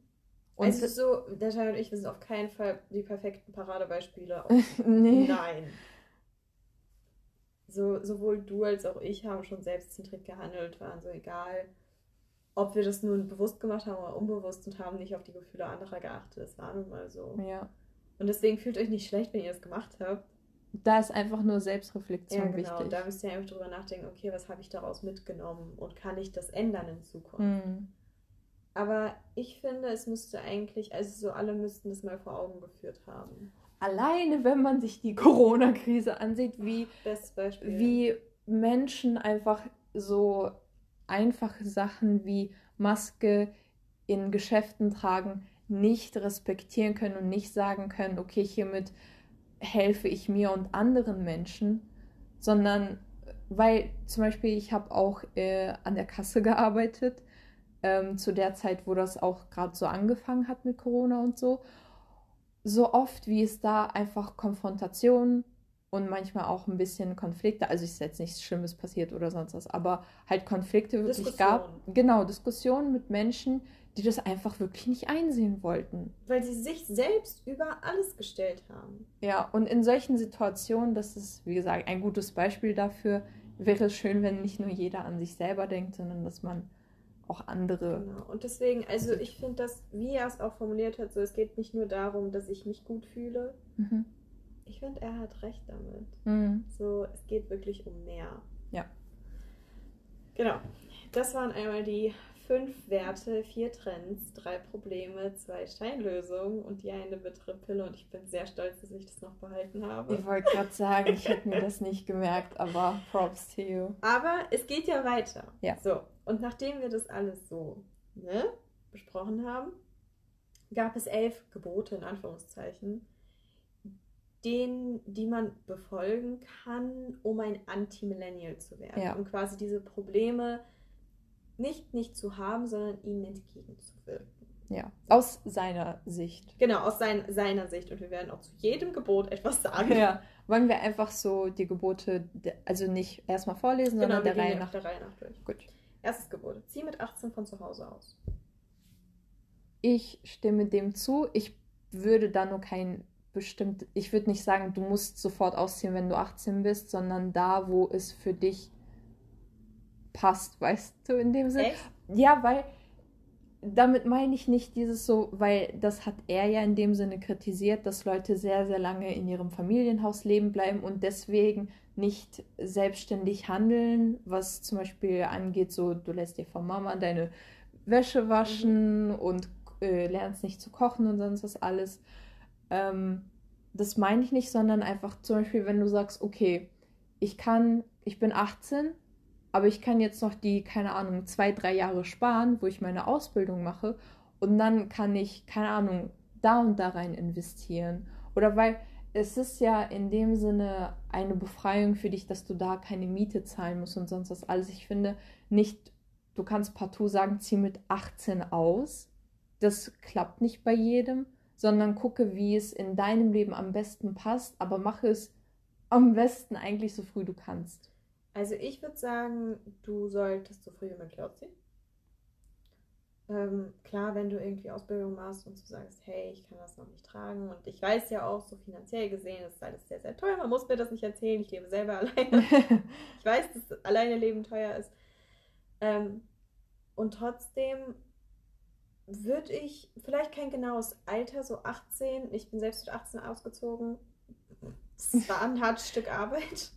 Und also so, der Schein und ich, wir sind auf keinen Fall die perfekten Paradebeispiele. nee. Nein. So, sowohl du als auch ich haben schon selbstzentriert gehandelt, waren so egal, ob wir das nun bewusst gemacht haben oder unbewusst und haben nicht auf die Gefühle anderer geachtet. Es war nun mal so. Ja. Und deswegen fühlt euch nicht schlecht, wenn ihr das gemacht habt. Da ist einfach nur Selbstreflexion Ja, genau. wichtig. Da müsst ihr einfach drüber nachdenken, okay, was habe ich daraus mitgenommen und kann ich das ändern in Zukunft? Mhm. Aber ich finde, es müsste eigentlich, also so alle müssten das mal vor Augen geführt haben. Alleine, wenn man sich die Corona-Krise ansieht, wie wie Menschen einfach so einfache Sachen wie Maske in Geschäften tragen nicht respektieren können und nicht sagen können, okay, hiermit helfe ich mir und anderen Menschen, sondern weil zum Beispiel ich habe auch äh, an der Kasse gearbeitet, ähm, zu der Zeit, wo das auch gerade so angefangen hat mit Corona und so. So oft, wie es da einfach Konfrontationen und manchmal auch ein bisschen Konflikte, also ist jetzt nichts Schlimmes passiert oder sonst was, aber halt Konflikte wirklich gab. Genau, Diskussionen mit Menschen, die das einfach wirklich nicht einsehen wollten. Weil sie sich selbst über alles gestellt haben. Ja, und in solchen Situationen, das ist, wie gesagt, ein gutes Beispiel dafür, wäre es schön, wenn nicht nur jeder an sich selber denkt, sondern dass man auch andere. Genau. Und deswegen, also ich finde das, wie er es auch formuliert hat, so es geht nicht nur darum, dass ich mich gut fühle. Mhm. Ich finde, er hat recht damit. Mhm. So, es geht wirklich um mehr. Ja. Genau. Das waren einmal die fünf Werte, vier Trends, drei Probleme, zwei Scheinlösungen und die eine bittere Pille. Und ich bin sehr stolz, dass ich das noch behalten habe. Ich wollte gerade sagen, ich hätte mir das nicht gemerkt, aber props to you. Aber es geht ja weiter. Ja. So, und nachdem wir das alles so ne, besprochen haben, gab es elf Gebote in Anführungszeichen, den, die man befolgen kann, um ein Anti-Millennial zu werden. Ja. Um quasi diese Probleme nicht nicht zu haben, sondern ihnen entgegenzuwirken. Ja, aus seiner Sicht. Genau, aus sein, seiner Sicht. Und wir werden auch zu jedem Gebot etwas sagen. Ja, wollen wir einfach so die Gebote, also nicht erstmal vorlesen, Genau, sondern der Reihe nach. der Reihe nach durch. Gut. Erstes Gebot. Zieh mit 18 von zu Hause aus. Ich stimme dem zu. Ich würde da nur kein bestimmt, ich würde nicht sagen, du musst sofort ausziehen, wenn du 18 bist, sondern da, wo es für dich passt, weißt du, in dem Sinne. Ja, weil damit meine ich nicht dieses so, weil das hat er ja in dem Sinne kritisiert, dass Leute sehr, sehr lange in ihrem Familienhaus leben bleiben und deswegen nicht selbstständig handeln, was zum Beispiel angeht, so du lässt dir von Mama deine Wäsche waschen und äh, lernst nicht zu kochen und sonst was alles. Ähm, das meine ich nicht, sondern einfach zum Beispiel, wenn du sagst, okay, ich kann, ich bin 18, aber ich kann jetzt noch die, keine Ahnung, zwei, drei Jahre sparen, wo ich meine Ausbildung mache und dann kann ich, keine Ahnung, da und da rein investieren. Oder weil es ist ja in dem Sinne eine Befreiung für dich, dass du da keine Miete zahlen musst und sonst was alles. Ich finde nicht, du kannst partout sagen, zieh mit 18 aus. Das klappt nicht bei jedem, sondern gucke, wie es in deinem Leben am besten passt, aber mache es am besten eigentlich so früh du kannst. Also ich würde sagen, du solltest so früh wie möglich ausziehen. Ähm, klar, wenn du irgendwie Ausbildung machst und du sagst, hey, ich kann das noch nicht tragen und ich weiß ja auch, so finanziell gesehen ist alles sehr, sehr teuer. Man muss mir das nicht erzählen, ich lebe selber alleine. ich weiß, dass alleine Leben teuer ist. Ähm, und trotzdem würde ich, vielleicht kein genaues Alter, so 18, ich bin selbst mit 18 ausgezogen. Es war ein hartes Stück Arbeit.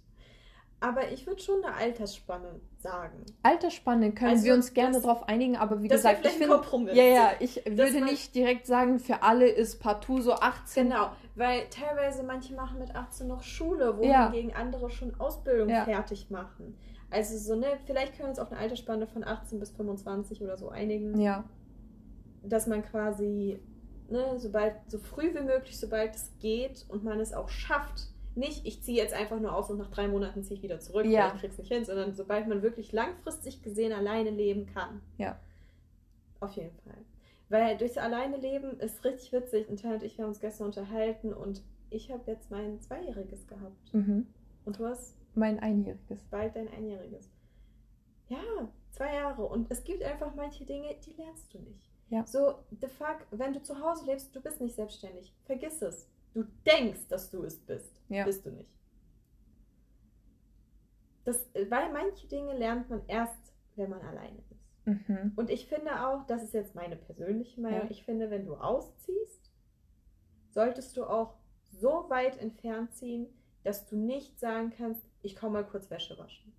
Aber ich würde schon eine Altersspanne sagen. Altersspanne können Also wir uns gerne das- drauf einigen, aber wie Das gesagt, ich finde, Kompromiss. ja, ja, ich würde man- nicht direkt sagen, für alle ist partout so 18. Genau, weil teilweise manche machen mit 18 noch Schule, Ja. wohingegen andere schon Ausbildung Ja. fertig machen. Also so, ne, vielleicht können wir uns auf eine Altersspanne von 18 bis 25 oder so einigen, Ja, dass man quasi, ne, sobald, so früh wie möglich, sobald es geht und man es auch schafft, nicht, ich ziehe jetzt einfach nur aus und nach drei Monaten ziehe ich wieder zurück, Ja. weil ich krieg's nicht hin, sondern sobald man wirklich langfristig gesehen alleine leben kann. Ja. Auf jeden Fall. Weil durchs alleine leben ist richtig witzig. Und Tanja und ich haben uns gestern unterhalten und ich habe jetzt mein Zweijähriges gehabt. Mhm. Und du hast Mein Einjähriges. bald dein Einjähriges. Ja, zwei Jahre. Und es gibt einfach manche Dinge, die lernst du nicht. Ja. So, the fuck, wenn du zu Hause lebst, du bist nicht selbstständig. Vergiss es. Du denkst, dass du es bist. Ja. Bist du nicht. Das, weil manche Dinge lernt man erst, wenn man alleine ist. Mhm. Und ich finde auch, das ist jetzt meine persönliche Meinung, Ja. ich finde, wenn du ausziehst, solltest du auch so weit entfernt ziehen, dass du nicht sagen kannst, ich komme mal kurz Wäsche waschen.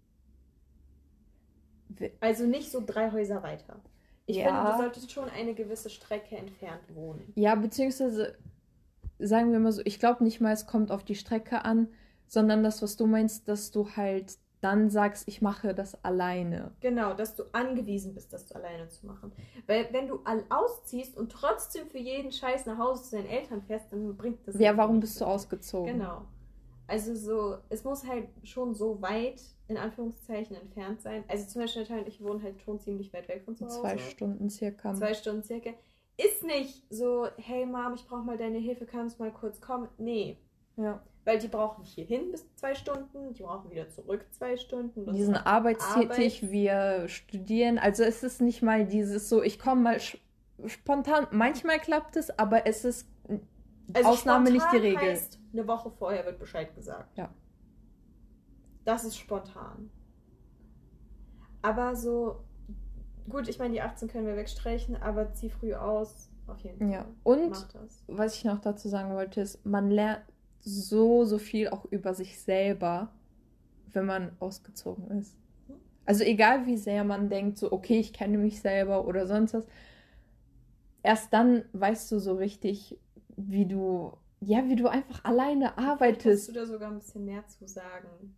Also nicht so drei Häuser weiter. Ich Ja. finde, du solltest schon eine gewisse Strecke entfernt wohnen. Ja, beziehungsweise sagen wir mal so, ich glaube nicht mal, es kommt auf die Strecke an, sondern das, was du meinst, dass du halt dann sagst, ich mache das alleine. Genau, dass du angewiesen bist, das alleine zu machen. Weil wenn du all ausziehst und trotzdem für jeden Scheiß nach Hause zu deinen Eltern fährst, dann bringt das Ja, warum bist du ausgezogen? Genau. Also so, es muss halt schon so weit, in Anführungszeichen, entfernt sein. Also zum Beispiel Natalia und ich wohnen halt schon ziemlich weit weg von zu Hause. Zwei Stunden circa. Zwei Stunden circa. Ist nicht so, hey Mom, ich brauche mal deine Hilfe, kannst du mal kurz kommen? Nee. Ja. Weil die brauchen hierhin bis zwei Stunden, die brauchen wieder zurück zwei Stunden. Die sind arbeitstätig, Arbeit. wir studieren. Also es ist nicht mal dieses so, ich komme mal spontan. Manchmal klappt es, aber es ist Also Ausnahme nicht die Regel. Heißt, eine Woche vorher wird Bescheid gesagt. Ja. Das ist spontan. Aber so, gut, ich meine, die 18 können wir wegstreichen, aber zieh früh aus. Auf jeden Fall. Ja. Und was ich noch dazu sagen wollte, ist, man lernt so, so viel auch über sich selber, wenn man ausgezogen ist. Also egal wie sehr man denkt, so, okay, ich kenne mich selber oder sonst was, erst dann weißt du so richtig, wie du, ja, wie du einfach alleine Kannst arbeitest. du da sogar ein bisschen mehr zu sagen?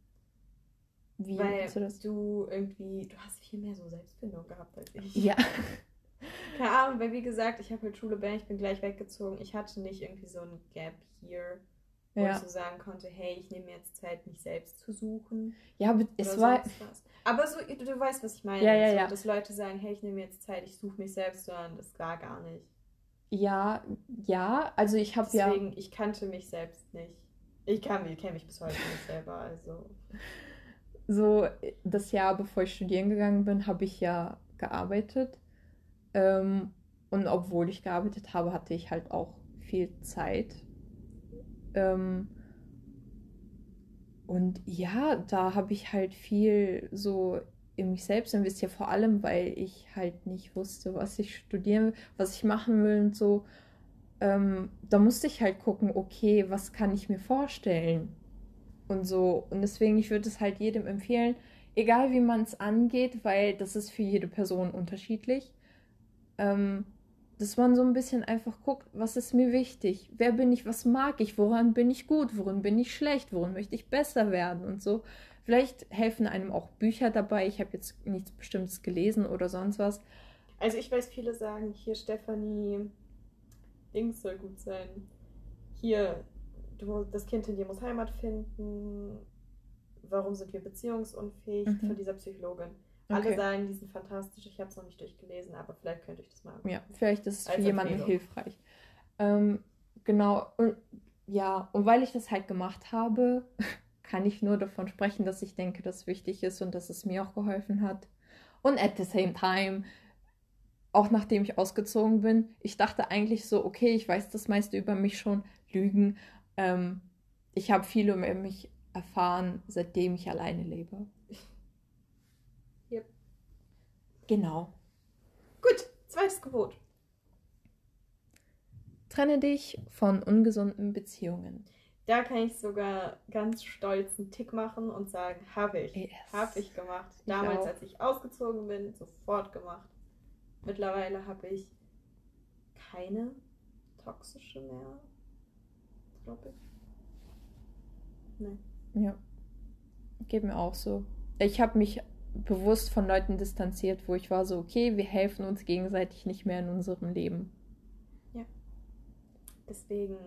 Wie Weil du das? du irgendwie, du hast viel mehr so Selbstfindung gehabt als ich. Ja. Keine Ahnung, weil wie gesagt, ich habe halt Schule beendet, ich bin gleich weggezogen. Ich hatte nicht irgendwie so ein Gap hier, wo Ja. ich so sagen konnte, hey, ich nehme mir jetzt Zeit, mich selbst zu suchen. Ja, aber es war. Aber so, du, du weißt, was ich meine. Ja, ja, so, ja. Dass Leute sagen, hey, ich nehme mir jetzt Zeit, ich suche mich selbst, sondern das war gar nicht. Ja, ja, also ich habe ja, Deswegen, ich kannte mich selbst nicht. Ich kann ich kenne mich bis heute nicht selber, also. so das Jahr, bevor ich studieren gegangen bin, habe ich ja gearbeitet. Ähm, und obwohl ich gearbeitet habe, hatte ich halt auch viel Zeit. Ähm, und ja, da habe ich halt viel so in mich selbst investiert, vor allem, weil ich halt nicht wusste, was ich studieren was ich machen will und so. Ähm, da musste ich halt gucken, okay, was kann ich mir vorstellen? Und so. Und deswegen, ich würde es halt jedem empfehlen, egal wie man es angeht, weil das ist für jede Person unterschiedlich, ähm, dass man so ein bisschen einfach guckt, was ist mir wichtig? Wer bin ich? Was mag ich? Woran bin ich gut? Worin bin ich schlecht? Worin möchte ich besser werden? Und so. Vielleicht helfen einem auch Bücher dabei. Ich habe jetzt nichts Bestimmtes gelesen oder sonst was. Also ich weiß, viele sagen, hier Stefanie, Dings soll gut sein. Hier, du, das Kind in dir muss Heimat finden. Warum sind wir beziehungsunfähig? Mhm. Von dieser Psychologin. Alle Okay. sagen, die sind fantastisch. Ich habe es noch nicht durchgelesen, aber vielleicht könnte ich das mal. Ja, vielleicht ist es für jemanden hilfreich. Ähm, genau, und ja, und weil ich das halt gemacht habe, kann ich nur davon sprechen, dass ich denke, dass es wichtig ist und dass es mir auch geholfen hat. Und at the same time, auch nachdem ich ausgezogen bin, ich dachte eigentlich so, okay, ich weiß das meiste über mich schon, Lügen. Ähm, ich habe viel über mich erfahren, seitdem ich alleine lebe. Yep. Genau. Gut, zweites Gebot. Trenne dich von ungesunden Beziehungen. Da kann ich sogar ganz stolz einen Tick machen und sagen, habe ich. Yes. Habe ich gemacht. Ich Damals, auch. als ich ausgezogen bin, sofort gemacht. Mittlerweile habe ich keine toxische mehr. Glaube ich. Nein. Ja, geht mir auch so. Ich habe mich bewusst von Leuten distanziert, wo ich war so, okay, wir helfen uns gegenseitig nicht mehr in unserem Leben. Deswegen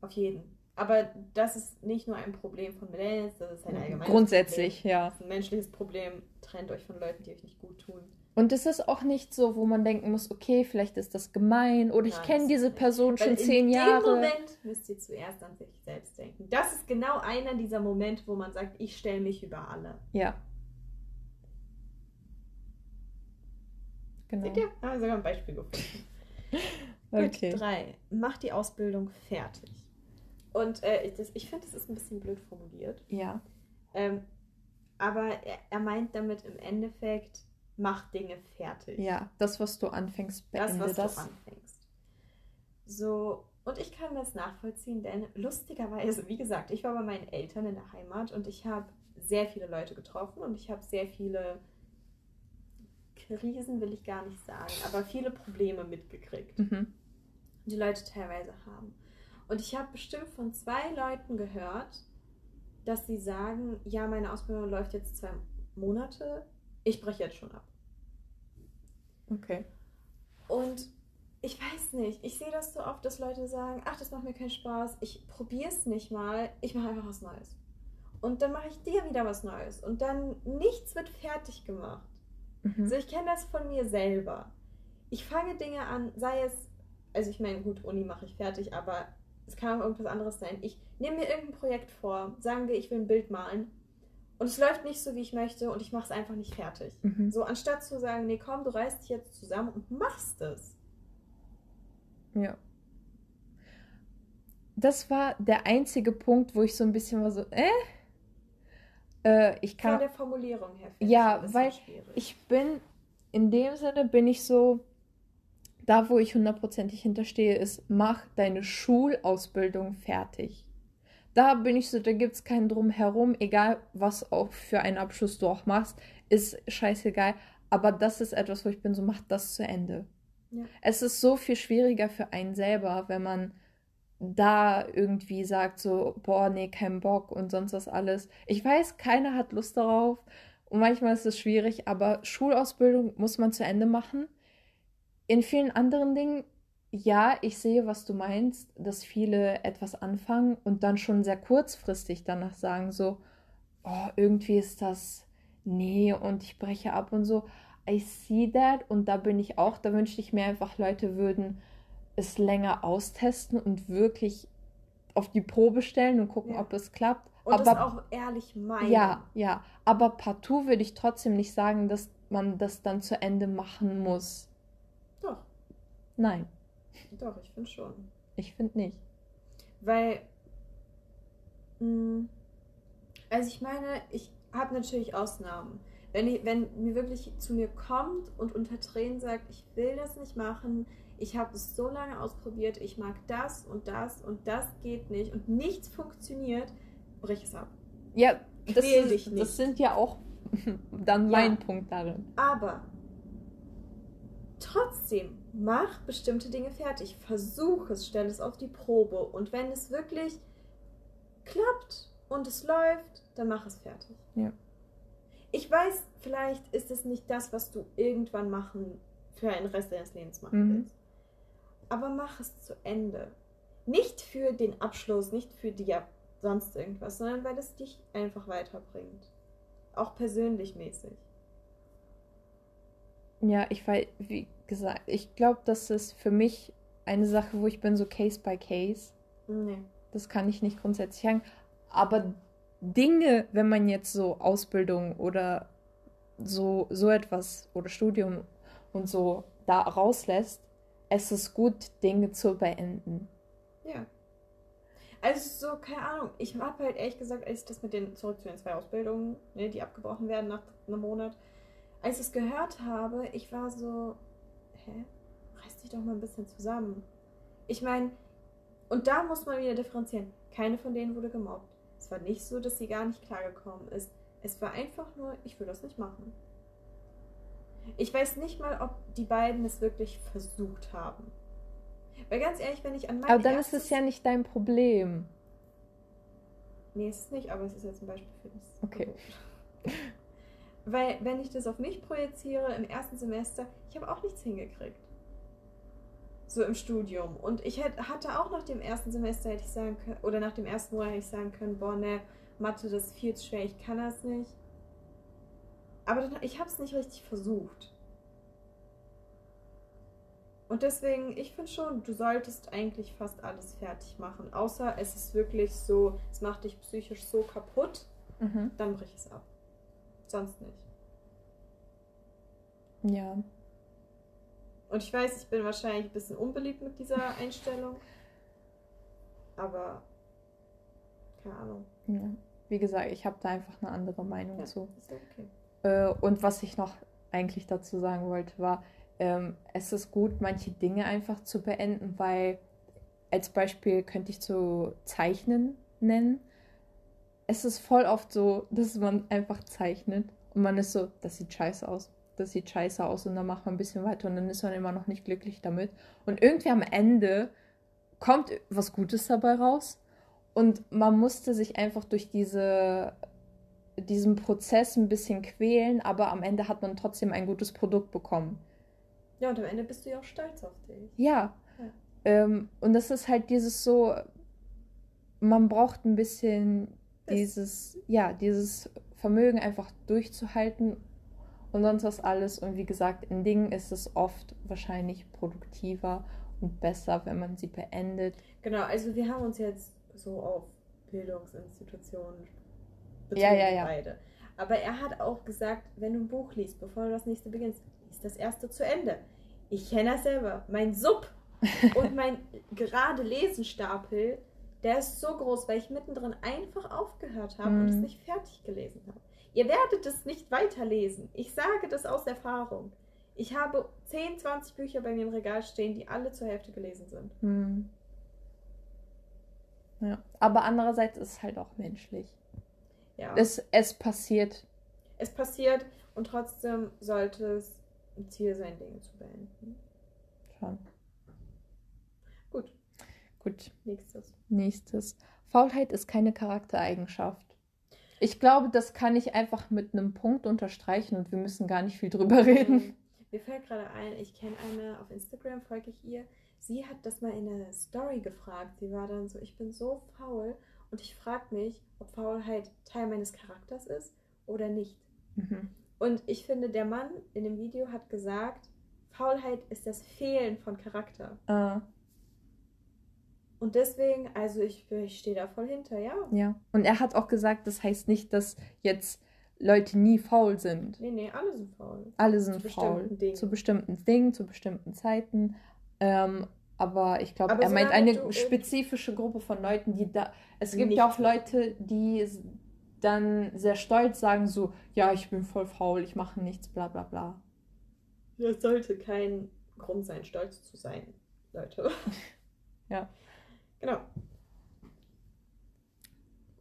auf jeden. Aber das ist nicht nur ein Problem von Millennials, das ist ein allgemeines Grundsätzlich, Problem. ja. Das ist ein menschliches Problem. Trennt euch von Leuten, die euch nicht gut tun. Und es ist auch nicht so, wo man denken muss, okay, vielleicht ist das gemein oder ich Nein, kenne diese. Person schon zehn in Jahre. dem Moment müsst ihr zuerst an sich selbst denken. Das ist genau einer dieser Momente, wo man sagt, ich stelle mich über alle. Ja. Genau. Seht ihr? Haben wir sogar ein Beispiel gefunden. Gut, Okay. drei. Mach die Ausbildung fertig. Und äh, ich, das- ich finde, das ist ein bisschen blöd formuliert. Ja. Ähm, aber er, er meint damit im Endeffekt, mach Dinge fertig. Ja, das, was du anfängst, das, beende was das. du anfängst. So, und ich kann das nachvollziehen, denn lustigerweise, wie gesagt, ich war bei meinen Eltern in der Heimat und ich habe sehr viele Leute getroffen und ich habe sehr viele Krisen, will ich gar nicht sagen, aber viele Probleme mitgekriegt Mhm. die Leute teilweise haben. Und ich habe bestimmt von zwei Leuten gehört, dass sie sagen, ja, meine Ausbildung läuft jetzt zwei Monate, ich breche jetzt schon ab. Okay. Und ich weiß nicht, ich sehe das so oft, dass Leute sagen, ach, das macht mir keinen Spaß, ich probiere es nicht mal, ich mache einfach was Neues. Und dann mache ich dir wieder was Neues. Und dann nichts wird fertig gemacht. Mhm. Also ich kenne das von mir selber. Ich fange Dinge an, sei es, also ich meine, gut, Uni mache ich fertig, aber es kann auch irgendwas anderes sein. Ich nehme mir irgendein Projekt vor, sagen wir, ich will ein Bild malen und es läuft nicht so, wie ich möchte und ich mache es einfach nicht fertig. Mhm. So, anstatt zu sagen, nee, komm, du reißt dich jetzt zusammen und machst es. Ja. Das war der einzige Punkt, wo ich so ein bisschen war so, äh? Äh, ich Von kann. der Formulierung her. Ja, weil schwierig. Ich bin, in dem Sinne bin ich so, da wo ich hundertprozentig hinterstehe, ist, mach deine Schulausbildung fertig. Da bin ich so, da gibt es keinen Drumherum, egal was auch für einen Abschluss du auch machst, ist scheißegal. Aber das ist etwas, wo ich bin so, mach das zu Ende. Ja. Es ist so viel schwieriger für einen selber, wenn man da irgendwie sagt so, boah, nee, kein Bock und sonst was alles. Ich weiß, keiner hat Lust darauf und manchmal ist es schwierig, aber Schulausbildung muss man zu Ende machen. In vielen anderen Dingen, ja, ich sehe, was du meinst, dass viele etwas anfangen und dann schon sehr kurzfristig danach sagen so, oh, irgendwie ist das, nee, und ich breche ab und so. I see that und da bin ich auch, da wünschte ich mir einfach, Leute würden es länger austesten und wirklich auf die Probe stellen und gucken, Ja. ob es klappt. und aber das auch ehrlich meinen. ja, ja, aber partout würde ich trotzdem nicht sagen, dass man das dann zu Ende machen muss. Nein, doch, ich finde schon. ich finde nicht. Weil, mh, also ich meine, ich habe natürlich Ausnahmen. Wenn, ich, wenn mir wirklich zu mir kommt und unter Tränen sagt, ich will das nicht machen, ich habe es so lange ausprobiert, ich mag das und das und das geht nicht und nichts funktioniert, brich es ab. Ja, das, ist, das sind ja auch dann Ja. mein Punkt darin. Aber trotzdem, mach bestimmte Dinge fertig. Versuch es, stell es auf die Probe. Und wenn es wirklich klappt und es läuft, dann mach es fertig. Ja. Ich weiß, vielleicht ist es nicht das, was du irgendwann machen, für einen Rest deines Lebens machen Mhm. willst. Aber mach es zu Ende. Nicht für den Abschluss, nicht für die Ab- sonst irgendwas, sondern weil es dich einfach weiterbringt. Auch persönlich mäßig. Ja, ich weiß, wie gesagt, ich glaube, das ist für mich eine Sache, wo ich bin so Case by Case. Nee. Das kann ich nicht grundsätzlich sagen. Aber Dinge, wenn man jetzt so Ausbildung oder so, so etwas oder Studium und so da rauslässt, es ist gut, Dinge zu beenden. Ja. Also so, keine Ahnung, ich habe halt ehrlich gesagt, als ich das mit den zurück zu den zwei Ausbildungen, ne, die abgebrochen werden nach einem Monat, als ich es gehört habe, ich war so, hä? Reiß dich doch mal ein bisschen zusammen. Ich meine, und da muss man wieder differenzieren. Keine von denen wurde gemobbt. Es war nicht so, dass sie gar nicht klargekommen ist. Es war einfach nur, ich will das nicht machen. Ich weiß nicht mal, ob die beiden es wirklich versucht haben. Weil ganz ehrlich, wenn ich an mein Aber dann ist es ja nicht dein Problem. Nee, ist es nicht, aber es ist jetzt ein Beispiel für das. Okay. Weil, wenn ich das auf mich projiziere im ersten Semester, ich habe auch nichts hingekriegt. So im Studium. Und ich hätte, hatte auch nach dem ersten Semester hätte ich sagen können, oder nach dem ersten Monat hätte ich sagen können, boah, ne, Mathe, das ist viel zu schwer, ich kann das nicht. Aber dann, ich habe es nicht richtig versucht. Und deswegen, ich finde schon, du solltest eigentlich fast alles fertig machen. Außer es ist wirklich so, es macht dich psychisch so kaputt, Mhm. dann brich es ab. Sonst nicht. Ja. Und ich weiß, ich bin wahrscheinlich ein bisschen unbeliebt mit dieser Einstellung. Aber keine Ahnung. ja. Wie gesagt, ich habe da einfach eine andere Meinung Ja, zu. ist okay. Äh, und was ich noch eigentlich dazu sagen wollte, war, ähm, es ist gut, manche Dinge einfach zu beenden, weil als Beispiel könnte ich zu Zeichnen nennen. Es ist voll oft so, dass man einfach zeichnet und man ist so, das sieht scheiße aus, das sieht scheiße aus und dann macht man ein bisschen weiter und dann ist man immer noch nicht glücklich damit. Und irgendwie am Ende kommt was Gutes dabei raus und man musste sich einfach durch diese diesen Prozess ein bisschen quälen, aber am Ende hat man trotzdem ein gutes Produkt bekommen. Ja, und am Ende bist du ja auch stolz auf dich. Ja. Ja. Ähm, und das ist halt dieses so, man braucht ein bisschen Biss. Dieses, ja, dieses Vermögen einfach durchzuhalten und sonst was alles. Und wie gesagt, in Dingen ist es oft wahrscheinlich produktiver und besser, wenn man sie beendet. Genau, also wir haben uns jetzt so auf Bildungsinstitutionen bezogen, Ja, ja, ja. beide. Aber er hat auch gesagt, wenn du ein Buch liest, bevor du das nächste beginnst, liest das erste zu Ende. Ich kenne das selber. Mein Sub und mein gerade Lesenstapel, der ist so groß, weil ich mittendrin einfach aufgehört habe und es Mhm. nicht fertig gelesen habe. Ihr werdet es nicht weiterlesen. Ich sage das aus Erfahrung. Ich habe 10, 20 Bücher bei mir im Regal stehen, die alle zur Hälfte gelesen sind. Hm. Ja. Aber andererseits ist es halt auch menschlich. Ja. Es, es passiert. es passiert und trotzdem sollte es ein Ziel sein, Dinge zu beenden. Schon. Gut, nächstes. Nächstes. Faulheit ist keine Charaktereigenschaft. Ich glaube, das kann ich einfach mit einem Punkt unterstreichen und wir müssen gar nicht viel drüber reden. Ähm, Mir fällt gerade ein, ich kenne eine auf Instagram, folge ich ihr. Sie hat das mal in der Story gefragt. Sie war dann so, ich bin so faul und ich frage mich, ob Faulheit Teil meines Charakters ist oder nicht. Mhm. Und ich finde, der Mann in dem Video hat gesagt, Faulheit ist das Fehlen von Charakter. Äh, Und deswegen, also ich, ich stehe da voll hinter, ja. ja. Und er hat auch gesagt, das heißt nicht, dass jetzt Leute nie faul sind. Nee, nee, alle sind faul. Alle sind Zu faul. bestimmten Dingen. Zu bestimmten Dingen, zu bestimmten Zeiten. Ähm, aber ich glaube, er meint eine spezifische Gruppe von Leuten, die da. Es gibt ja auch. Leute, die dann sehr stolz sagen, so, ja, ich bin voll faul, ich mache nichts, bla bla bla. Das sollte kein Grund sein, stolz zu sein, Leute. Ja. Genau.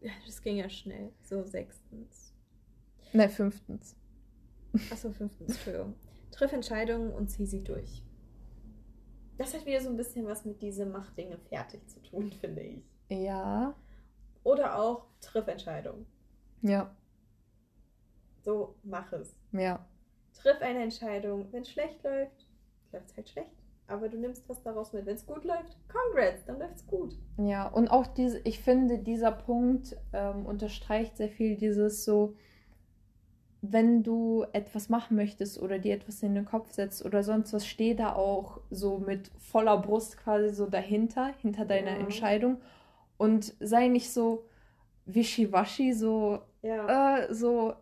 Ja, das ging ja schnell. So, sechstens. Ne, fünftens. Achso, fünftens, Entschuldigung. Triff Entscheidungen und zieh sie durch. Das hat wieder so ein bisschen was mit diesem Mach Dinge fertig zu tun, finde ich. Ja. Oder auch Triff Entscheidungen. Ja. So, mach es. Ja. Triff eine Entscheidung. Wenn es schlecht läuft, läuft es halt schlecht. Aber du nimmst was daraus mit. Wenn es gut läuft, congrats, dann läuft es gut. Ja, und auch diese, ich finde, dieser Punkt ähm, unterstreicht sehr viel dieses so, wenn du etwas machen möchtest oder dir etwas in den Kopf setzt oder sonst was, steh da auch so mit voller Brust quasi so dahinter, hinter deiner Ja. Entscheidung und sei nicht so wischiwaschi, so, Ja. äh, so,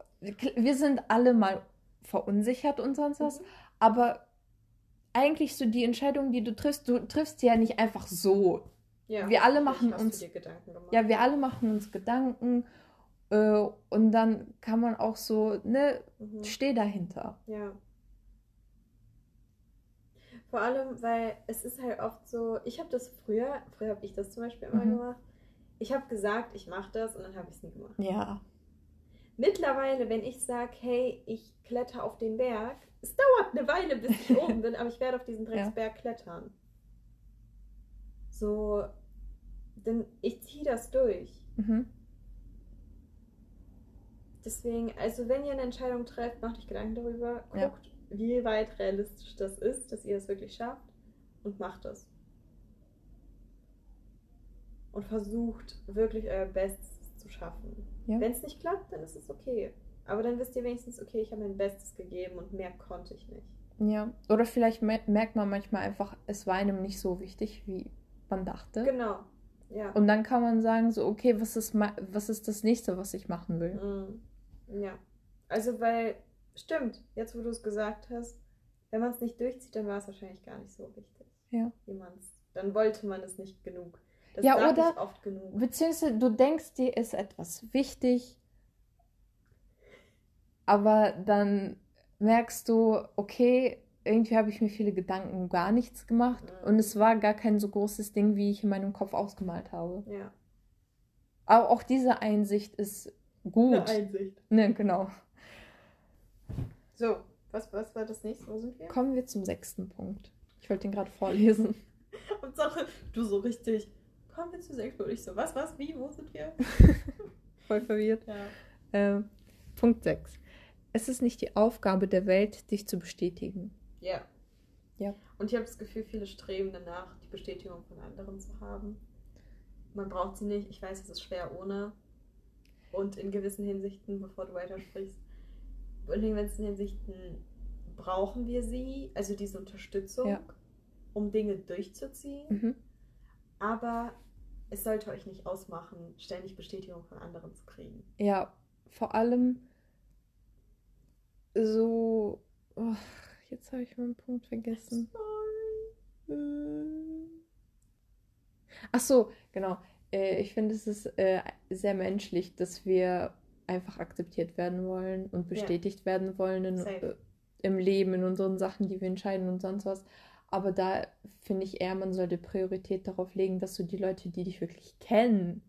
wir sind alle mal verunsichert und sonst was, Mhm. aber eigentlich so die Entscheidung, die du triffst, du triffst sie ja nicht einfach so. ja. wir alle machen uns-. Ja, wir alle machen uns Gedanken äh, und dann kann man auch so, ne, Mhm. steh dahinter. Ja. Vor allem, weil es ist halt oft so, ich habe das früher, früher habe ich das zum Beispiel immer Mhm. gemacht. Ich habe gesagt, ich mache das und dann habe ich es nie gemacht. Ja. Mittlerweile, wenn ich sage, hey, ich kletter auf den Berg, es dauert eine Weile, bis ich oben bin, aber ich werde auf diesen Drecksberg klettern. So, denn ich ziehe das durch. Mhm. Deswegen, also wenn ihr eine Entscheidung trefft, macht euch Gedanken darüber, guckt, Ja. wie weit realistisch das ist, dass ihr es wirklich schafft. und macht es. Und versucht wirklich euer Bestes zu schaffen. Ja. Wenn es nicht klappt, dann ist es okay. Aber dann wisst ihr wenigstens, okay, ich habe mein Bestes gegeben und mehr konnte ich nicht. Ja. Oder vielleicht me- merkt man manchmal einfach, es war einem nicht so wichtig, wie man dachte. Genau. Ja. Und dann kann man sagen, so, okay, was ist, was ist das nächste, was ich machen will? Mm, Ja. Also, weil, stimmt, jetzt wo du es gesagt hast, wenn man es nicht durchzieht, dann war es wahrscheinlich gar nicht so wichtig. Ja. Wie man's, dann wollte man es nicht genug. Das Ja, oder- oft genug. Beziehungsweise du denkst, dir ist etwas wichtig, aber dann merkst du, okay, irgendwie habe ich mir viele Gedanken gar nichts gemacht Mhm. und es war gar kein so großes Ding, wie ich in meinem Kopf ausgemalt habe. Ja. Aber auch diese Einsicht ist gut. Einsicht. Ne, genau. So, was, was war das nächste? Wo sind wir? Kommen wir zum sechsten Punkt. Ich wollte den gerade vorlesen. Hauptsache, du so richtig. Kommen wir zu sechs und ich so, was, was, wie, wo sind wir? Voll verwirrt. Ja. Äh, Punkt 6. Es ist nicht die Aufgabe der Welt, dich zu bestätigen. Ja. Ja. Und ich habe das Gefühl, viele streben danach, die Bestätigung von anderen zu haben. Man braucht sie nicht. Ich weiß, es ist schwer ohne. Und in gewissen Hinsichten, bevor du weitersprichst, in gewissen Hinsichten brauchen wir sie, also diese Unterstützung, Ja. um Dinge durchzuziehen. Mhm. Aber es sollte euch nicht ausmachen, ständig Bestätigung von anderen zu kriegen. Ja, vor allem so. Oh, jetzt habe ich meinen Punkt vergessen. Ach so, genau. Äh, ich finde, es ist äh, sehr menschlich, dass wir einfach akzeptiert werden wollen und bestätigt werden wollen in, äh, im Leben, in unseren Sachen, die wir entscheiden und sonst was. Aber da finde ich eher, man sollte Priorität darauf legen, dass du die Leute, die dich wirklich kennen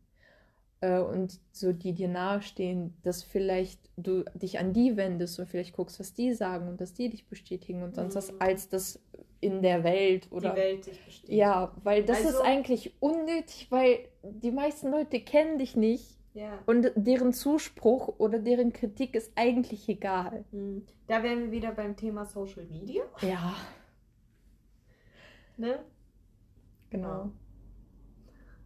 äh, und so die dir nahestehen, dass vielleicht du dich an die wendest und vielleicht guckst, was die sagen und dass die dich bestätigen und sonst was, Mhm. als das in der Welt oder die Welt sich bestätigt. ja, weil das Also- ist eigentlich unnötig, weil die meisten Leute kennen dich nicht ja. und deren Zuspruch oder deren Kritik ist eigentlich egal. Hm. Da wären wir wieder beim Thema Social Media. Ja, Ne? genau.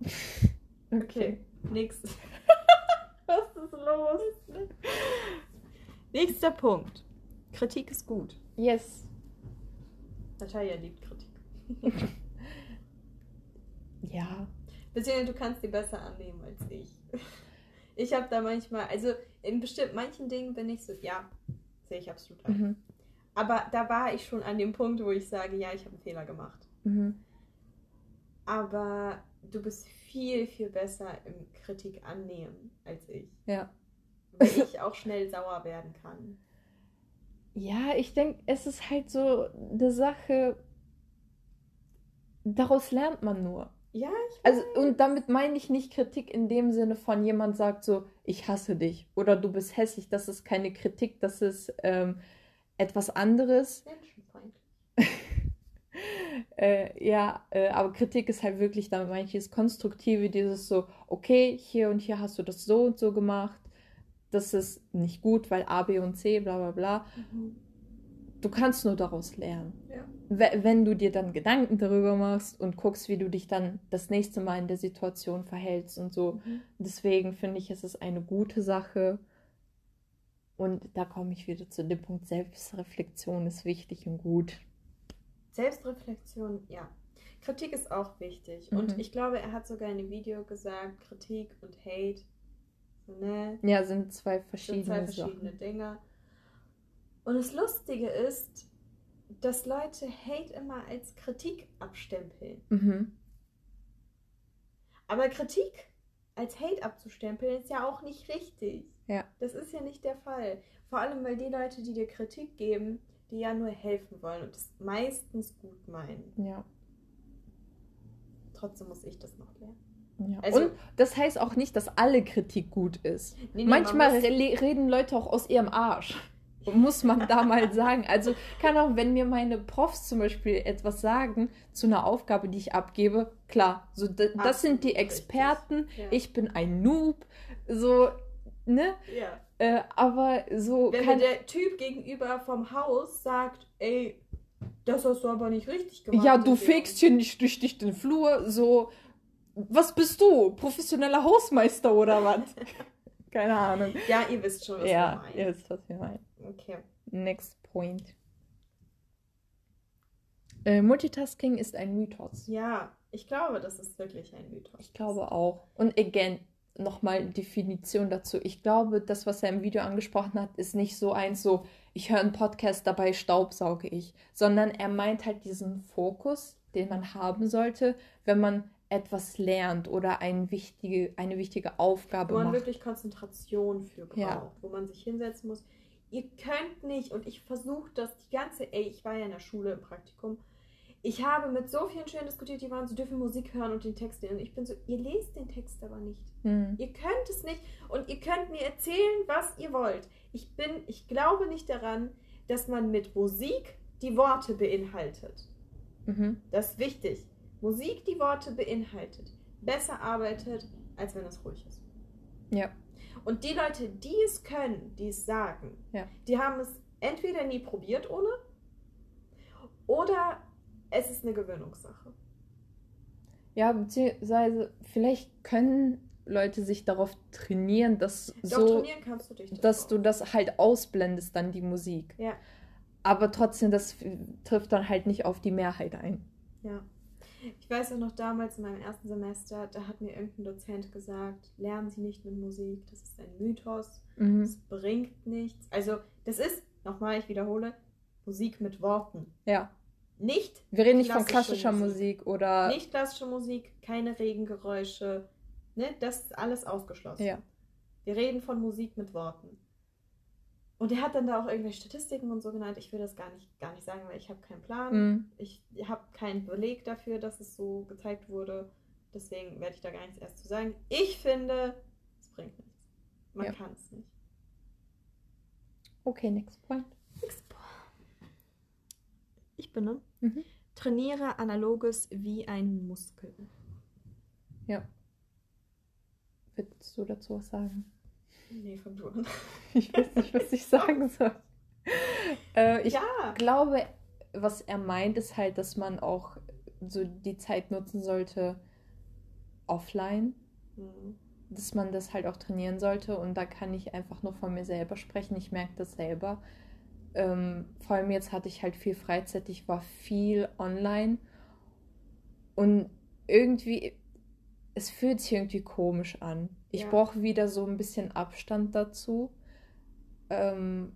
Okay, nächstes. Was ist los? Nächster Punkt. Kritik ist gut. Yes. Natalia liebt Kritik. Ja. Beziehungsweise du kannst sie besser annehmen als ich. Ich habe da manchmal, also in bestimmt manchen Dingen bin ich so, ja, sehe ich absolut ein. Mhm. Aber da war ich schon an dem Punkt, wo ich sage, ja, ich habe einen Fehler gemacht. Mhm. Aber du bist viel, viel besser im Kritik annehmen als ich. Ja. Weil ich auch schnell sauer werden kann. Ja, ich denke, es ist halt so eine Sache, daraus lernt man nur. Ja, ich Also, und damit meine ich nicht Kritik in dem Sinne von jemand sagt so, ich hasse dich oder du bist hässlich. Das ist keine Kritik, das ist ähm, etwas anderes. menschenfeindlich. Äh, ja, äh, aber Kritik ist halt wirklich, damit meine ich, das Konstruktive, dieses so, okay, hier und hier hast du das so und so gemacht. Das ist nicht gut, weil A, B und C, bla bla bla. Du kannst nur daraus lernen. Ja. We- Wenn du dir dann Gedanken darüber machst und guckst, wie du dich dann das nächste Mal in der Situation verhältst und so. Deswegen finde ich, es ist eine gute Sache. Und da komme ich wieder zu dem Punkt, Selbstreflexion ist wichtig und gut. Selbstreflexion, ja. Kritik ist auch wichtig. Und Mhm. ich glaube, er hat sogar in einem Video gesagt, Kritik und Hate, ne, Ja, sind zwei sind verschiedene, zwei verschiedene Sachen. Dinge. Und das Lustige ist, dass Leute Hate immer als Kritik abstempeln. Mhm. Aber Kritik als Hate abzustempeln ist ja auch nicht richtig. Ja. Das ist ja nicht der Fall. Vor allem, weil die Leute, die dir Kritik geben, die ja nur helfen wollen und es meistens gut meinen. Ja. Trotzdem muss ich das noch lernen. ja. Also- und das heißt auch nicht, dass alle Kritik gut ist. Nee, nee, Manchmal man re reden Leute auch aus ihrem Arsch. Muss man da mal sagen. Also kann auch, wenn mir meine Profs zum Beispiel etwas sagen zu einer Aufgabe, die ich abgebe, klar, so das sind die. Experten, Ja. ich bin ein Noob, so, ne? ja. Äh, aber so Wenn kann, mir der Typ gegenüber vom Haus sagt, ey, Das hast du aber nicht richtig gemacht. Ja, du fegst hier nicht richtig den Flur, so. Was bist du? Professioneller Hausmeister oder was? Keine Ahnung. Ja, ihr wisst schon, was ja, wir meinen. ihr wisst, was wir meinen. Okay. Next point. Äh, Multitasking ist ein Mythos. Ja, ich glaube, das ist wirklich ein Mythos. Ich glaube auch. Und again, nochmal Definition dazu. Ich glaube, das, was er im Video angesprochen hat, ist nicht so eins so, ich höre einen Podcast, dabei staubsauge ich, sondern er meint halt diesen Fokus, den man haben sollte, wenn man etwas lernt oder ein wichtige, eine wichtige Aufgabe wo man macht. wirklich Konzentration für braucht, Ja. wo man sich hinsetzen muss. Ihr könnt nicht, und ich versuche das die ganze, ey, ich war ja in der Schule im Praktikum. Ich habe mit so vielen Schülern diskutiert, die waren so, dürfen Musik hören und den Text lesen. Und ich bin so, ihr lest den Text aber nicht. Hm. Ihr könnt es nicht und ihr könnt mir erzählen, was ihr wollt. Ich bin, ich glaube nicht daran, dass man mit Musik die Worte beinhaltet. Mhm. Das ist wichtig. Musik die Worte beinhaltet, besser arbeitet, als wenn es ruhig ist. Ja. Und die Leute, die es können, die es sagen, Ja. die haben es entweder nie probiert ohne oder es ist eine Gewöhnungssache. Ja, beziehungsweise vielleicht können Leute sich darauf trainieren, dass Doch so, trainieren kannst du dich. dass du das halt ausblendest, dann die Musik. Ja. Aber trotzdem, das trifft dann halt nicht auf die Mehrheit ein. Ja. Ich weiß auch noch damals in meinem ersten Semester, da hat mir irgendein Dozent gesagt, lernen Sie nicht mit Musik, das ist ein Mythos, Mhm. es bringt nichts. Also, das ist, nochmal, ich wiederhole, Musik mit Worten. Ja. Nicht, Wir reden nicht von Klassische klassischer Musik, Musik. oder. nicht klassische Musik, keine Regengeräusche, ne? Das ist alles ausgeschlossen. Ja. Wir reden von Musik mit Worten. Und er hat dann da auch irgendwelche Statistiken und so genannt. Ich will das gar nicht, gar nicht sagen, weil ich habe keinen Plan. Mhm. Ich habe keinen Beleg dafür, dass es so gezeigt wurde. Deswegen werde ich da gar nichts erst zu sagen. Ich finde, es bringt nichts. Man Ja. kann es nicht. Okay, next point. Ich bin, ne? Mhm. Trainiere Analoges wie ein Muskel. Willst du dazu was sagen? Nee, von du an. Ich weiß nicht, was ich sagen soll. Äh, ich ja. glaube, was er meint, ist halt, dass man auch so die Zeit nutzen sollte offline, Hm. dass man das halt auch trainieren sollte. Und da kann ich einfach nur von mir selber sprechen. Ich merke das selber. Ähm, vor allem jetzt hatte ich halt viel Freizeit, ich war viel online und irgendwie, es fühlt sich irgendwie komisch an. Ich Ja. brauche wieder so ein bisschen Abstand dazu. Ähm,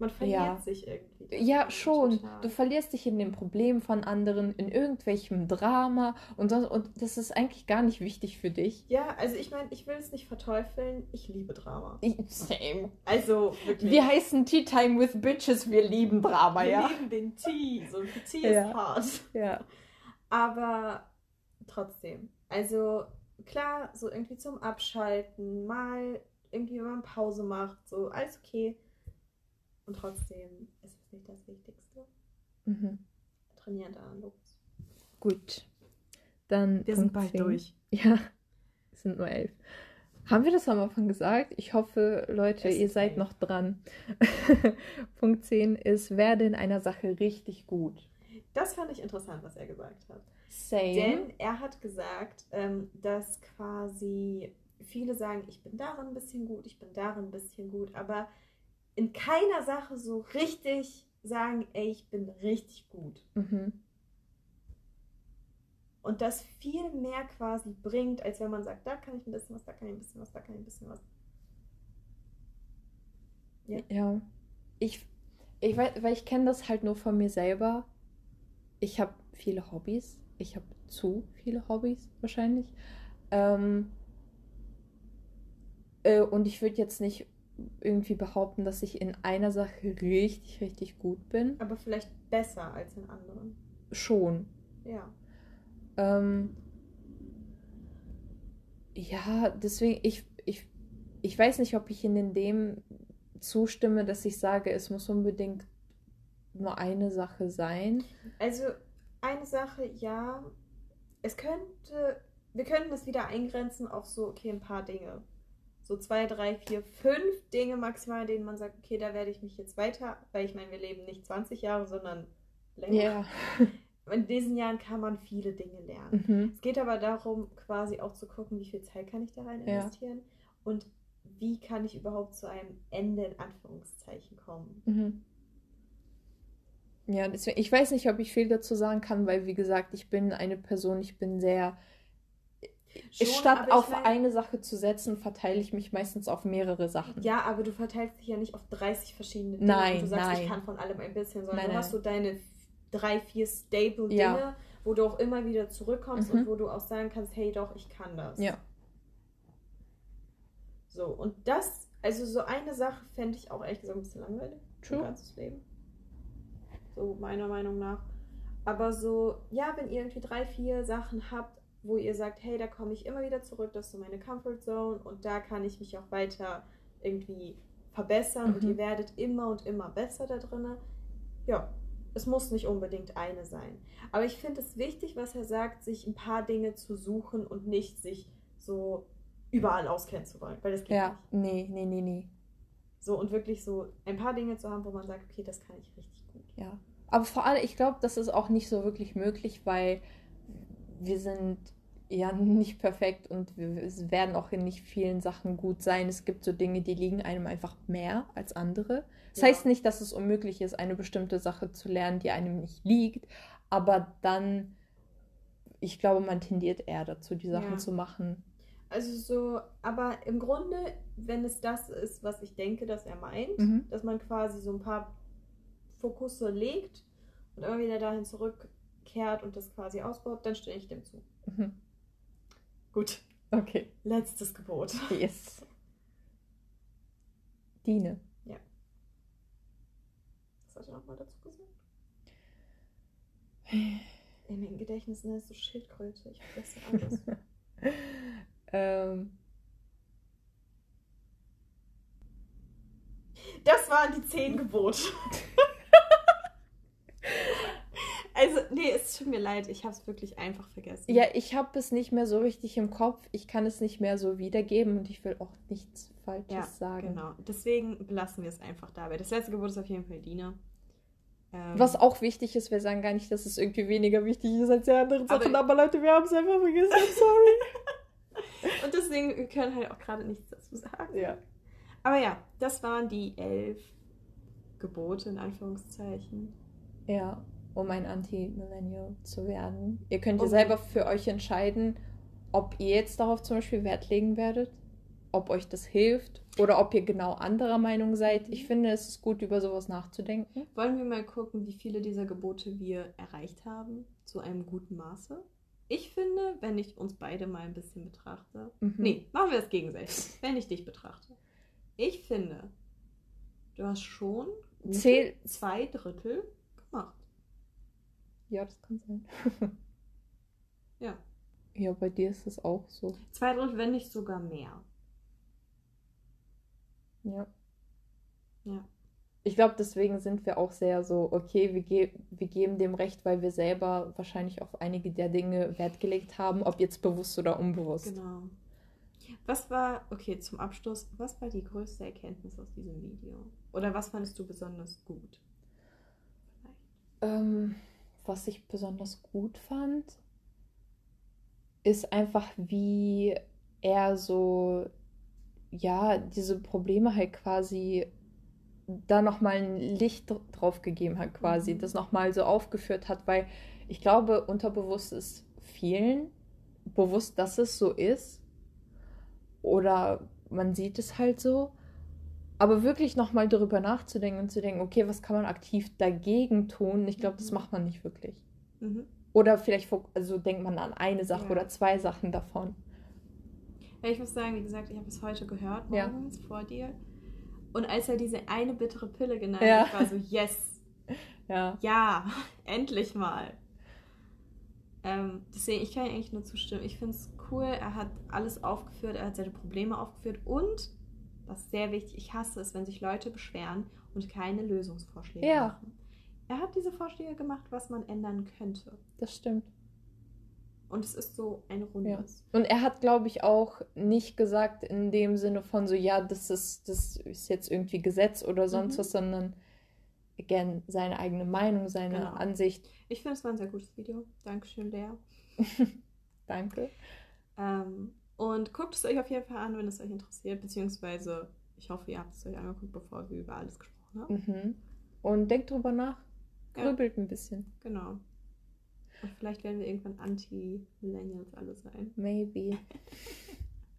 Man verliert Ja. sich irgendwie. ja, schon. total. Du verlierst dich in den Problemen von anderen, in irgendwelchem Drama und sonst, und das ist eigentlich gar nicht wichtig für dich. Ja, also ich meine, ich will es nicht verteufeln. Ich liebe Drama. Same. Also wirklich. Wir heißen Tea Time with Bitches, wir lieben Drama, Wir ja. lieben den Tee. So ein Tee Ja. ist hart. Ja. Aber trotzdem. Also klar, so irgendwie zum Abschalten, mal irgendwie, wenn man Pause macht, so alles okay. Und trotzdem ist es nicht das Wichtigste. Mhm. Trainieren daran los. Gut. Dann. Wir Punkt sind bald 10. durch. Ja, es sind nur elf. Haben wir das am Anfang gesagt? Ich hoffe, Leute, Es ihr seid elf. noch dran. Punkt 10 ist, werde in einer Sache richtig gut. Das fand ich interessant, was er gesagt hat. Same. Denn er hat gesagt, ähm, dass quasi viele sagen, ich bin darin ein bisschen gut, ich bin darin ein bisschen gut, aber in keiner Sache so richtig sagen, ey, ich bin richtig gut. Mhm. Und das viel mehr quasi bringt, als wenn man sagt, da kann ich ein bisschen was, da kann ich ein bisschen was, da kann ich ein bisschen was. Ja. Ich, ich weiß, weil ich kenne das halt nur von mir selber. Ich habe viele Hobbys. Ich habe zu viele Hobbys wahrscheinlich. Ähm, äh, und ich würde jetzt nicht irgendwie behaupten, dass ich in einer Sache richtig, richtig gut bin. Aber vielleicht besser als in anderen. Schon. Ja. Ähm, ja, deswegen, ich, ich, ich weiß nicht, ob ich Ihnen in dem zustimme, dass ich sage, es muss unbedingt nur eine Sache sein. Also eine Sache, ja, es könnte, wir könnten das wieder eingrenzen auf so, okay, ein paar Dinge. So zwei, drei, vier, fünf Dinge maximal, denen man sagt, okay, da werde ich mich jetzt weiter, weil ich meine, wir leben nicht 20 Jahre, sondern länger. Ja. In diesen Jahren kann man viele Dinge lernen. Mhm. Es geht aber darum, quasi auch zu gucken, wie viel Zeit kann ich da rein investieren ja. und wie kann ich überhaupt zu einem Ende in Anführungszeichen kommen. Mhm. Ja, deswegen, ich weiß nicht, ob ich viel dazu sagen kann, weil, wie gesagt, ich bin eine Person, ich bin sehr. Schon, statt auf mein, eine Sache zu setzen, verteile ich mich meistens auf mehrere Sachen. Ja, aber du verteilst dich ja nicht auf 30 verschiedene Dinge. Nein, und du sagst, nein. ich kann von allem ein bisschen, sondern nein, du hast so deine drei, vier Stable-Dinge, ja. wo du auch immer wieder zurückkommst mhm. und wo du auch sagen kannst, hey doch, ich kann das. Ja. So, und das, also so eine Sache fände ich auch ehrlich gesagt ein bisschen langweilig. True. Ein ganzes Leben. So meiner Meinung nach. Aber so, ja, wenn ihr irgendwie drei, vier Sachen habt, wo ihr sagt, hey, da komme ich immer wieder zurück, das ist so meine Comfort Zone und da kann ich mich auch weiter irgendwie verbessern mhm. und ihr werdet immer und immer besser da drin. Ja, es muss nicht unbedingt eine sein. Aber ich finde es wichtig, was er sagt, sich ein paar Dinge zu suchen und nicht sich so überall auskennen zu wollen, weil das geht ja, nicht. nee, nee, nee, nee. So und wirklich so ein paar Dinge zu haben, wo man sagt, okay, das kann ich richtig gut. Ja. Aber vor allem, ich glaube, das ist auch nicht so wirklich möglich, weil wir sind ja nicht perfekt und wir werden auch in nicht vielen Sachen gut sein. Es gibt so Dinge, die liegen einem einfach mehr als andere. Das ja. heißt nicht, dass es unmöglich ist, eine bestimmte Sache zu lernen, die einem nicht liegt, aber dann, ich glaube, man tendiert eher dazu, die Sachen ja. zu machen. Also so, aber im Grunde, wenn es das ist, was ich denke, dass er meint, mhm. dass man quasi so ein paar Fokusse legt und immer wieder dahin zurückkehrt und das quasi ausbaut, dann stimme ich dem zu. Mhm. Gut. Okay. Letztes Gebot. Yes. Diene. Ja. Was hat er nochmal dazu gesagt? In meinem Gedächtnis ist so Schildkröte. Ich vergesse alles. ähm. Das waren die zehn Gebote. Also, nee, es tut mir leid, ich habe es wirklich einfach vergessen. Ja, ich habe es nicht mehr so richtig im Kopf. Ich kann es nicht mehr so wiedergeben und ich will auch nichts Falsches ja, sagen. Genau, deswegen belassen wir es einfach dabei. Das letzte Gebot ist auf jeden Fall Dina. Ähm, Was auch wichtig ist, wir sagen gar nicht, dass es irgendwie weniger wichtig ist als die anderen Sachen, aber, aber Leute, wir haben es einfach vergessen, I'm sorry. und deswegen, wir können halt auch gerade nichts dazu sagen. Ja. Aber ja, das waren die elf Gebote in Anführungszeichen. Ja, um ein Anti-Millennial zu werden. Ihr könnt ja okay. selber für euch entscheiden, ob ihr jetzt darauf zum Beispiel Wert legen werdet, ob euch das hilft oder ob ihr genau anderer Meinung seid. Ich finde, es ist gut, über sowas nachzudenken. Wollen wir mal gucken, wie viele dieser Gebote wir erreicht haben, zu einem guten Maße? Ich finde, wenn ich uns beide mal ein bisschen betrachte. Mhm. Nee, machen wir es gegenseitig. wenn ich dich betrachte. Ich finde, du hast schon Zähl zwei Drittel gemacht. Ja, das kann sein. ja. Ja, bei dir ist es auch so. Zwei Drittel, wenn nicht sogar mehr. Ja. Ja. Ich glaube, deswegen sind wir auch sehr so, okay, wir, ge wir geben dem Recht, weil wir selber wahrscheinlich auf einige der Dinge Wert gelegt haben, ob jetzt bewusst oder unbewusst. Genau. Was war, okay, zum Abschluss, was war die größte Erkenntnis aus diesem Video? Oder was fandest du besonders gut? Ähm, was ich besonders gut fand, ist einfach, wie er so, ja, diese Probleme halt quasi da nochmal ein Licht drauf gegeben hat, quasi, mhm. das nochmal so aufgeführt hat, weil ich glaube, unterbewusst ist vielen bewusst, dass es so ist. Oder man sieht es halt so. Aber wirklich nochmal darüber nachzudenken und zu denken, okay, was kann man aktiv dagegen tun? Ich glaube, das mhm. macht man nicht wirklich. Mhm. Oder vielleicht also denkt man an eine Sache ja. oder zwei Sachen davon. Ja, ich muss sagen, wie gesagt, ich habe es heute gehört, morgens ja. vor dir. Und als er diese eine bittere Pille genannt ja. hat, war so, yes. Ja. Ja, endlich mal. Ähm, deswegen, ich kann eigentlich nur zustimmen. Ich finde es cool, er hat alles aufgeführt, er hat seine Probleme aufgeführt und was sehr wichtig, ich hasse es, wenn sich Leute beschweren und keine Lösungsvorschläge ja. machen. Er hat diese Vorschläge gemacht, was man ändern könnte. Das stimmt. Und es ist so ein rundes. Ja. Und er hat, glaube ich, auch nicht gesagt in dem Sinne von so, ja, das ist, das ist jetzt irgendwie Gesetz oder sonst mhm. was, sondern again, seine eigene Meinung, seine Genau. Ansicht. Ich finde, es war ein sehr gutes Video. Dankeschön, Lea. Danke. Ähm, und guckt es euch auf jeden Fall an, wenn es euch interessiert. Beziehungsweise, ich hoffe, ihr habt es euch angeguckt, bevor wir über alles gesprochen haben. Mhm. Und denkt drüber nach. Ja. Grübelt ein bisschen. Genau. Und vielleicht werden wir irgendwann Anti-Millennials alle sein. Maybe.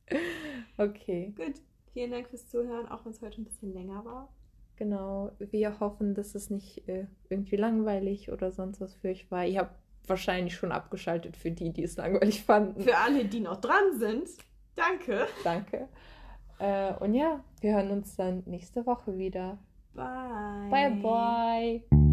okay, Gut. Vielen Dank fürs Zuhören, auch wenn es heute ein bisschen länger war. genau. Wir hoffen, dass es nicht äh, irgendwie langweilig oder sonst was für euch war. Ihr habt wahrscheinlich schon abgeschaltet für die, die es langweilig fanden. Für alle, die noch dran sind, danke. Danke. Äh, und ja, wir hören uns dann nächste Woche wieder. Bye. Bye bye.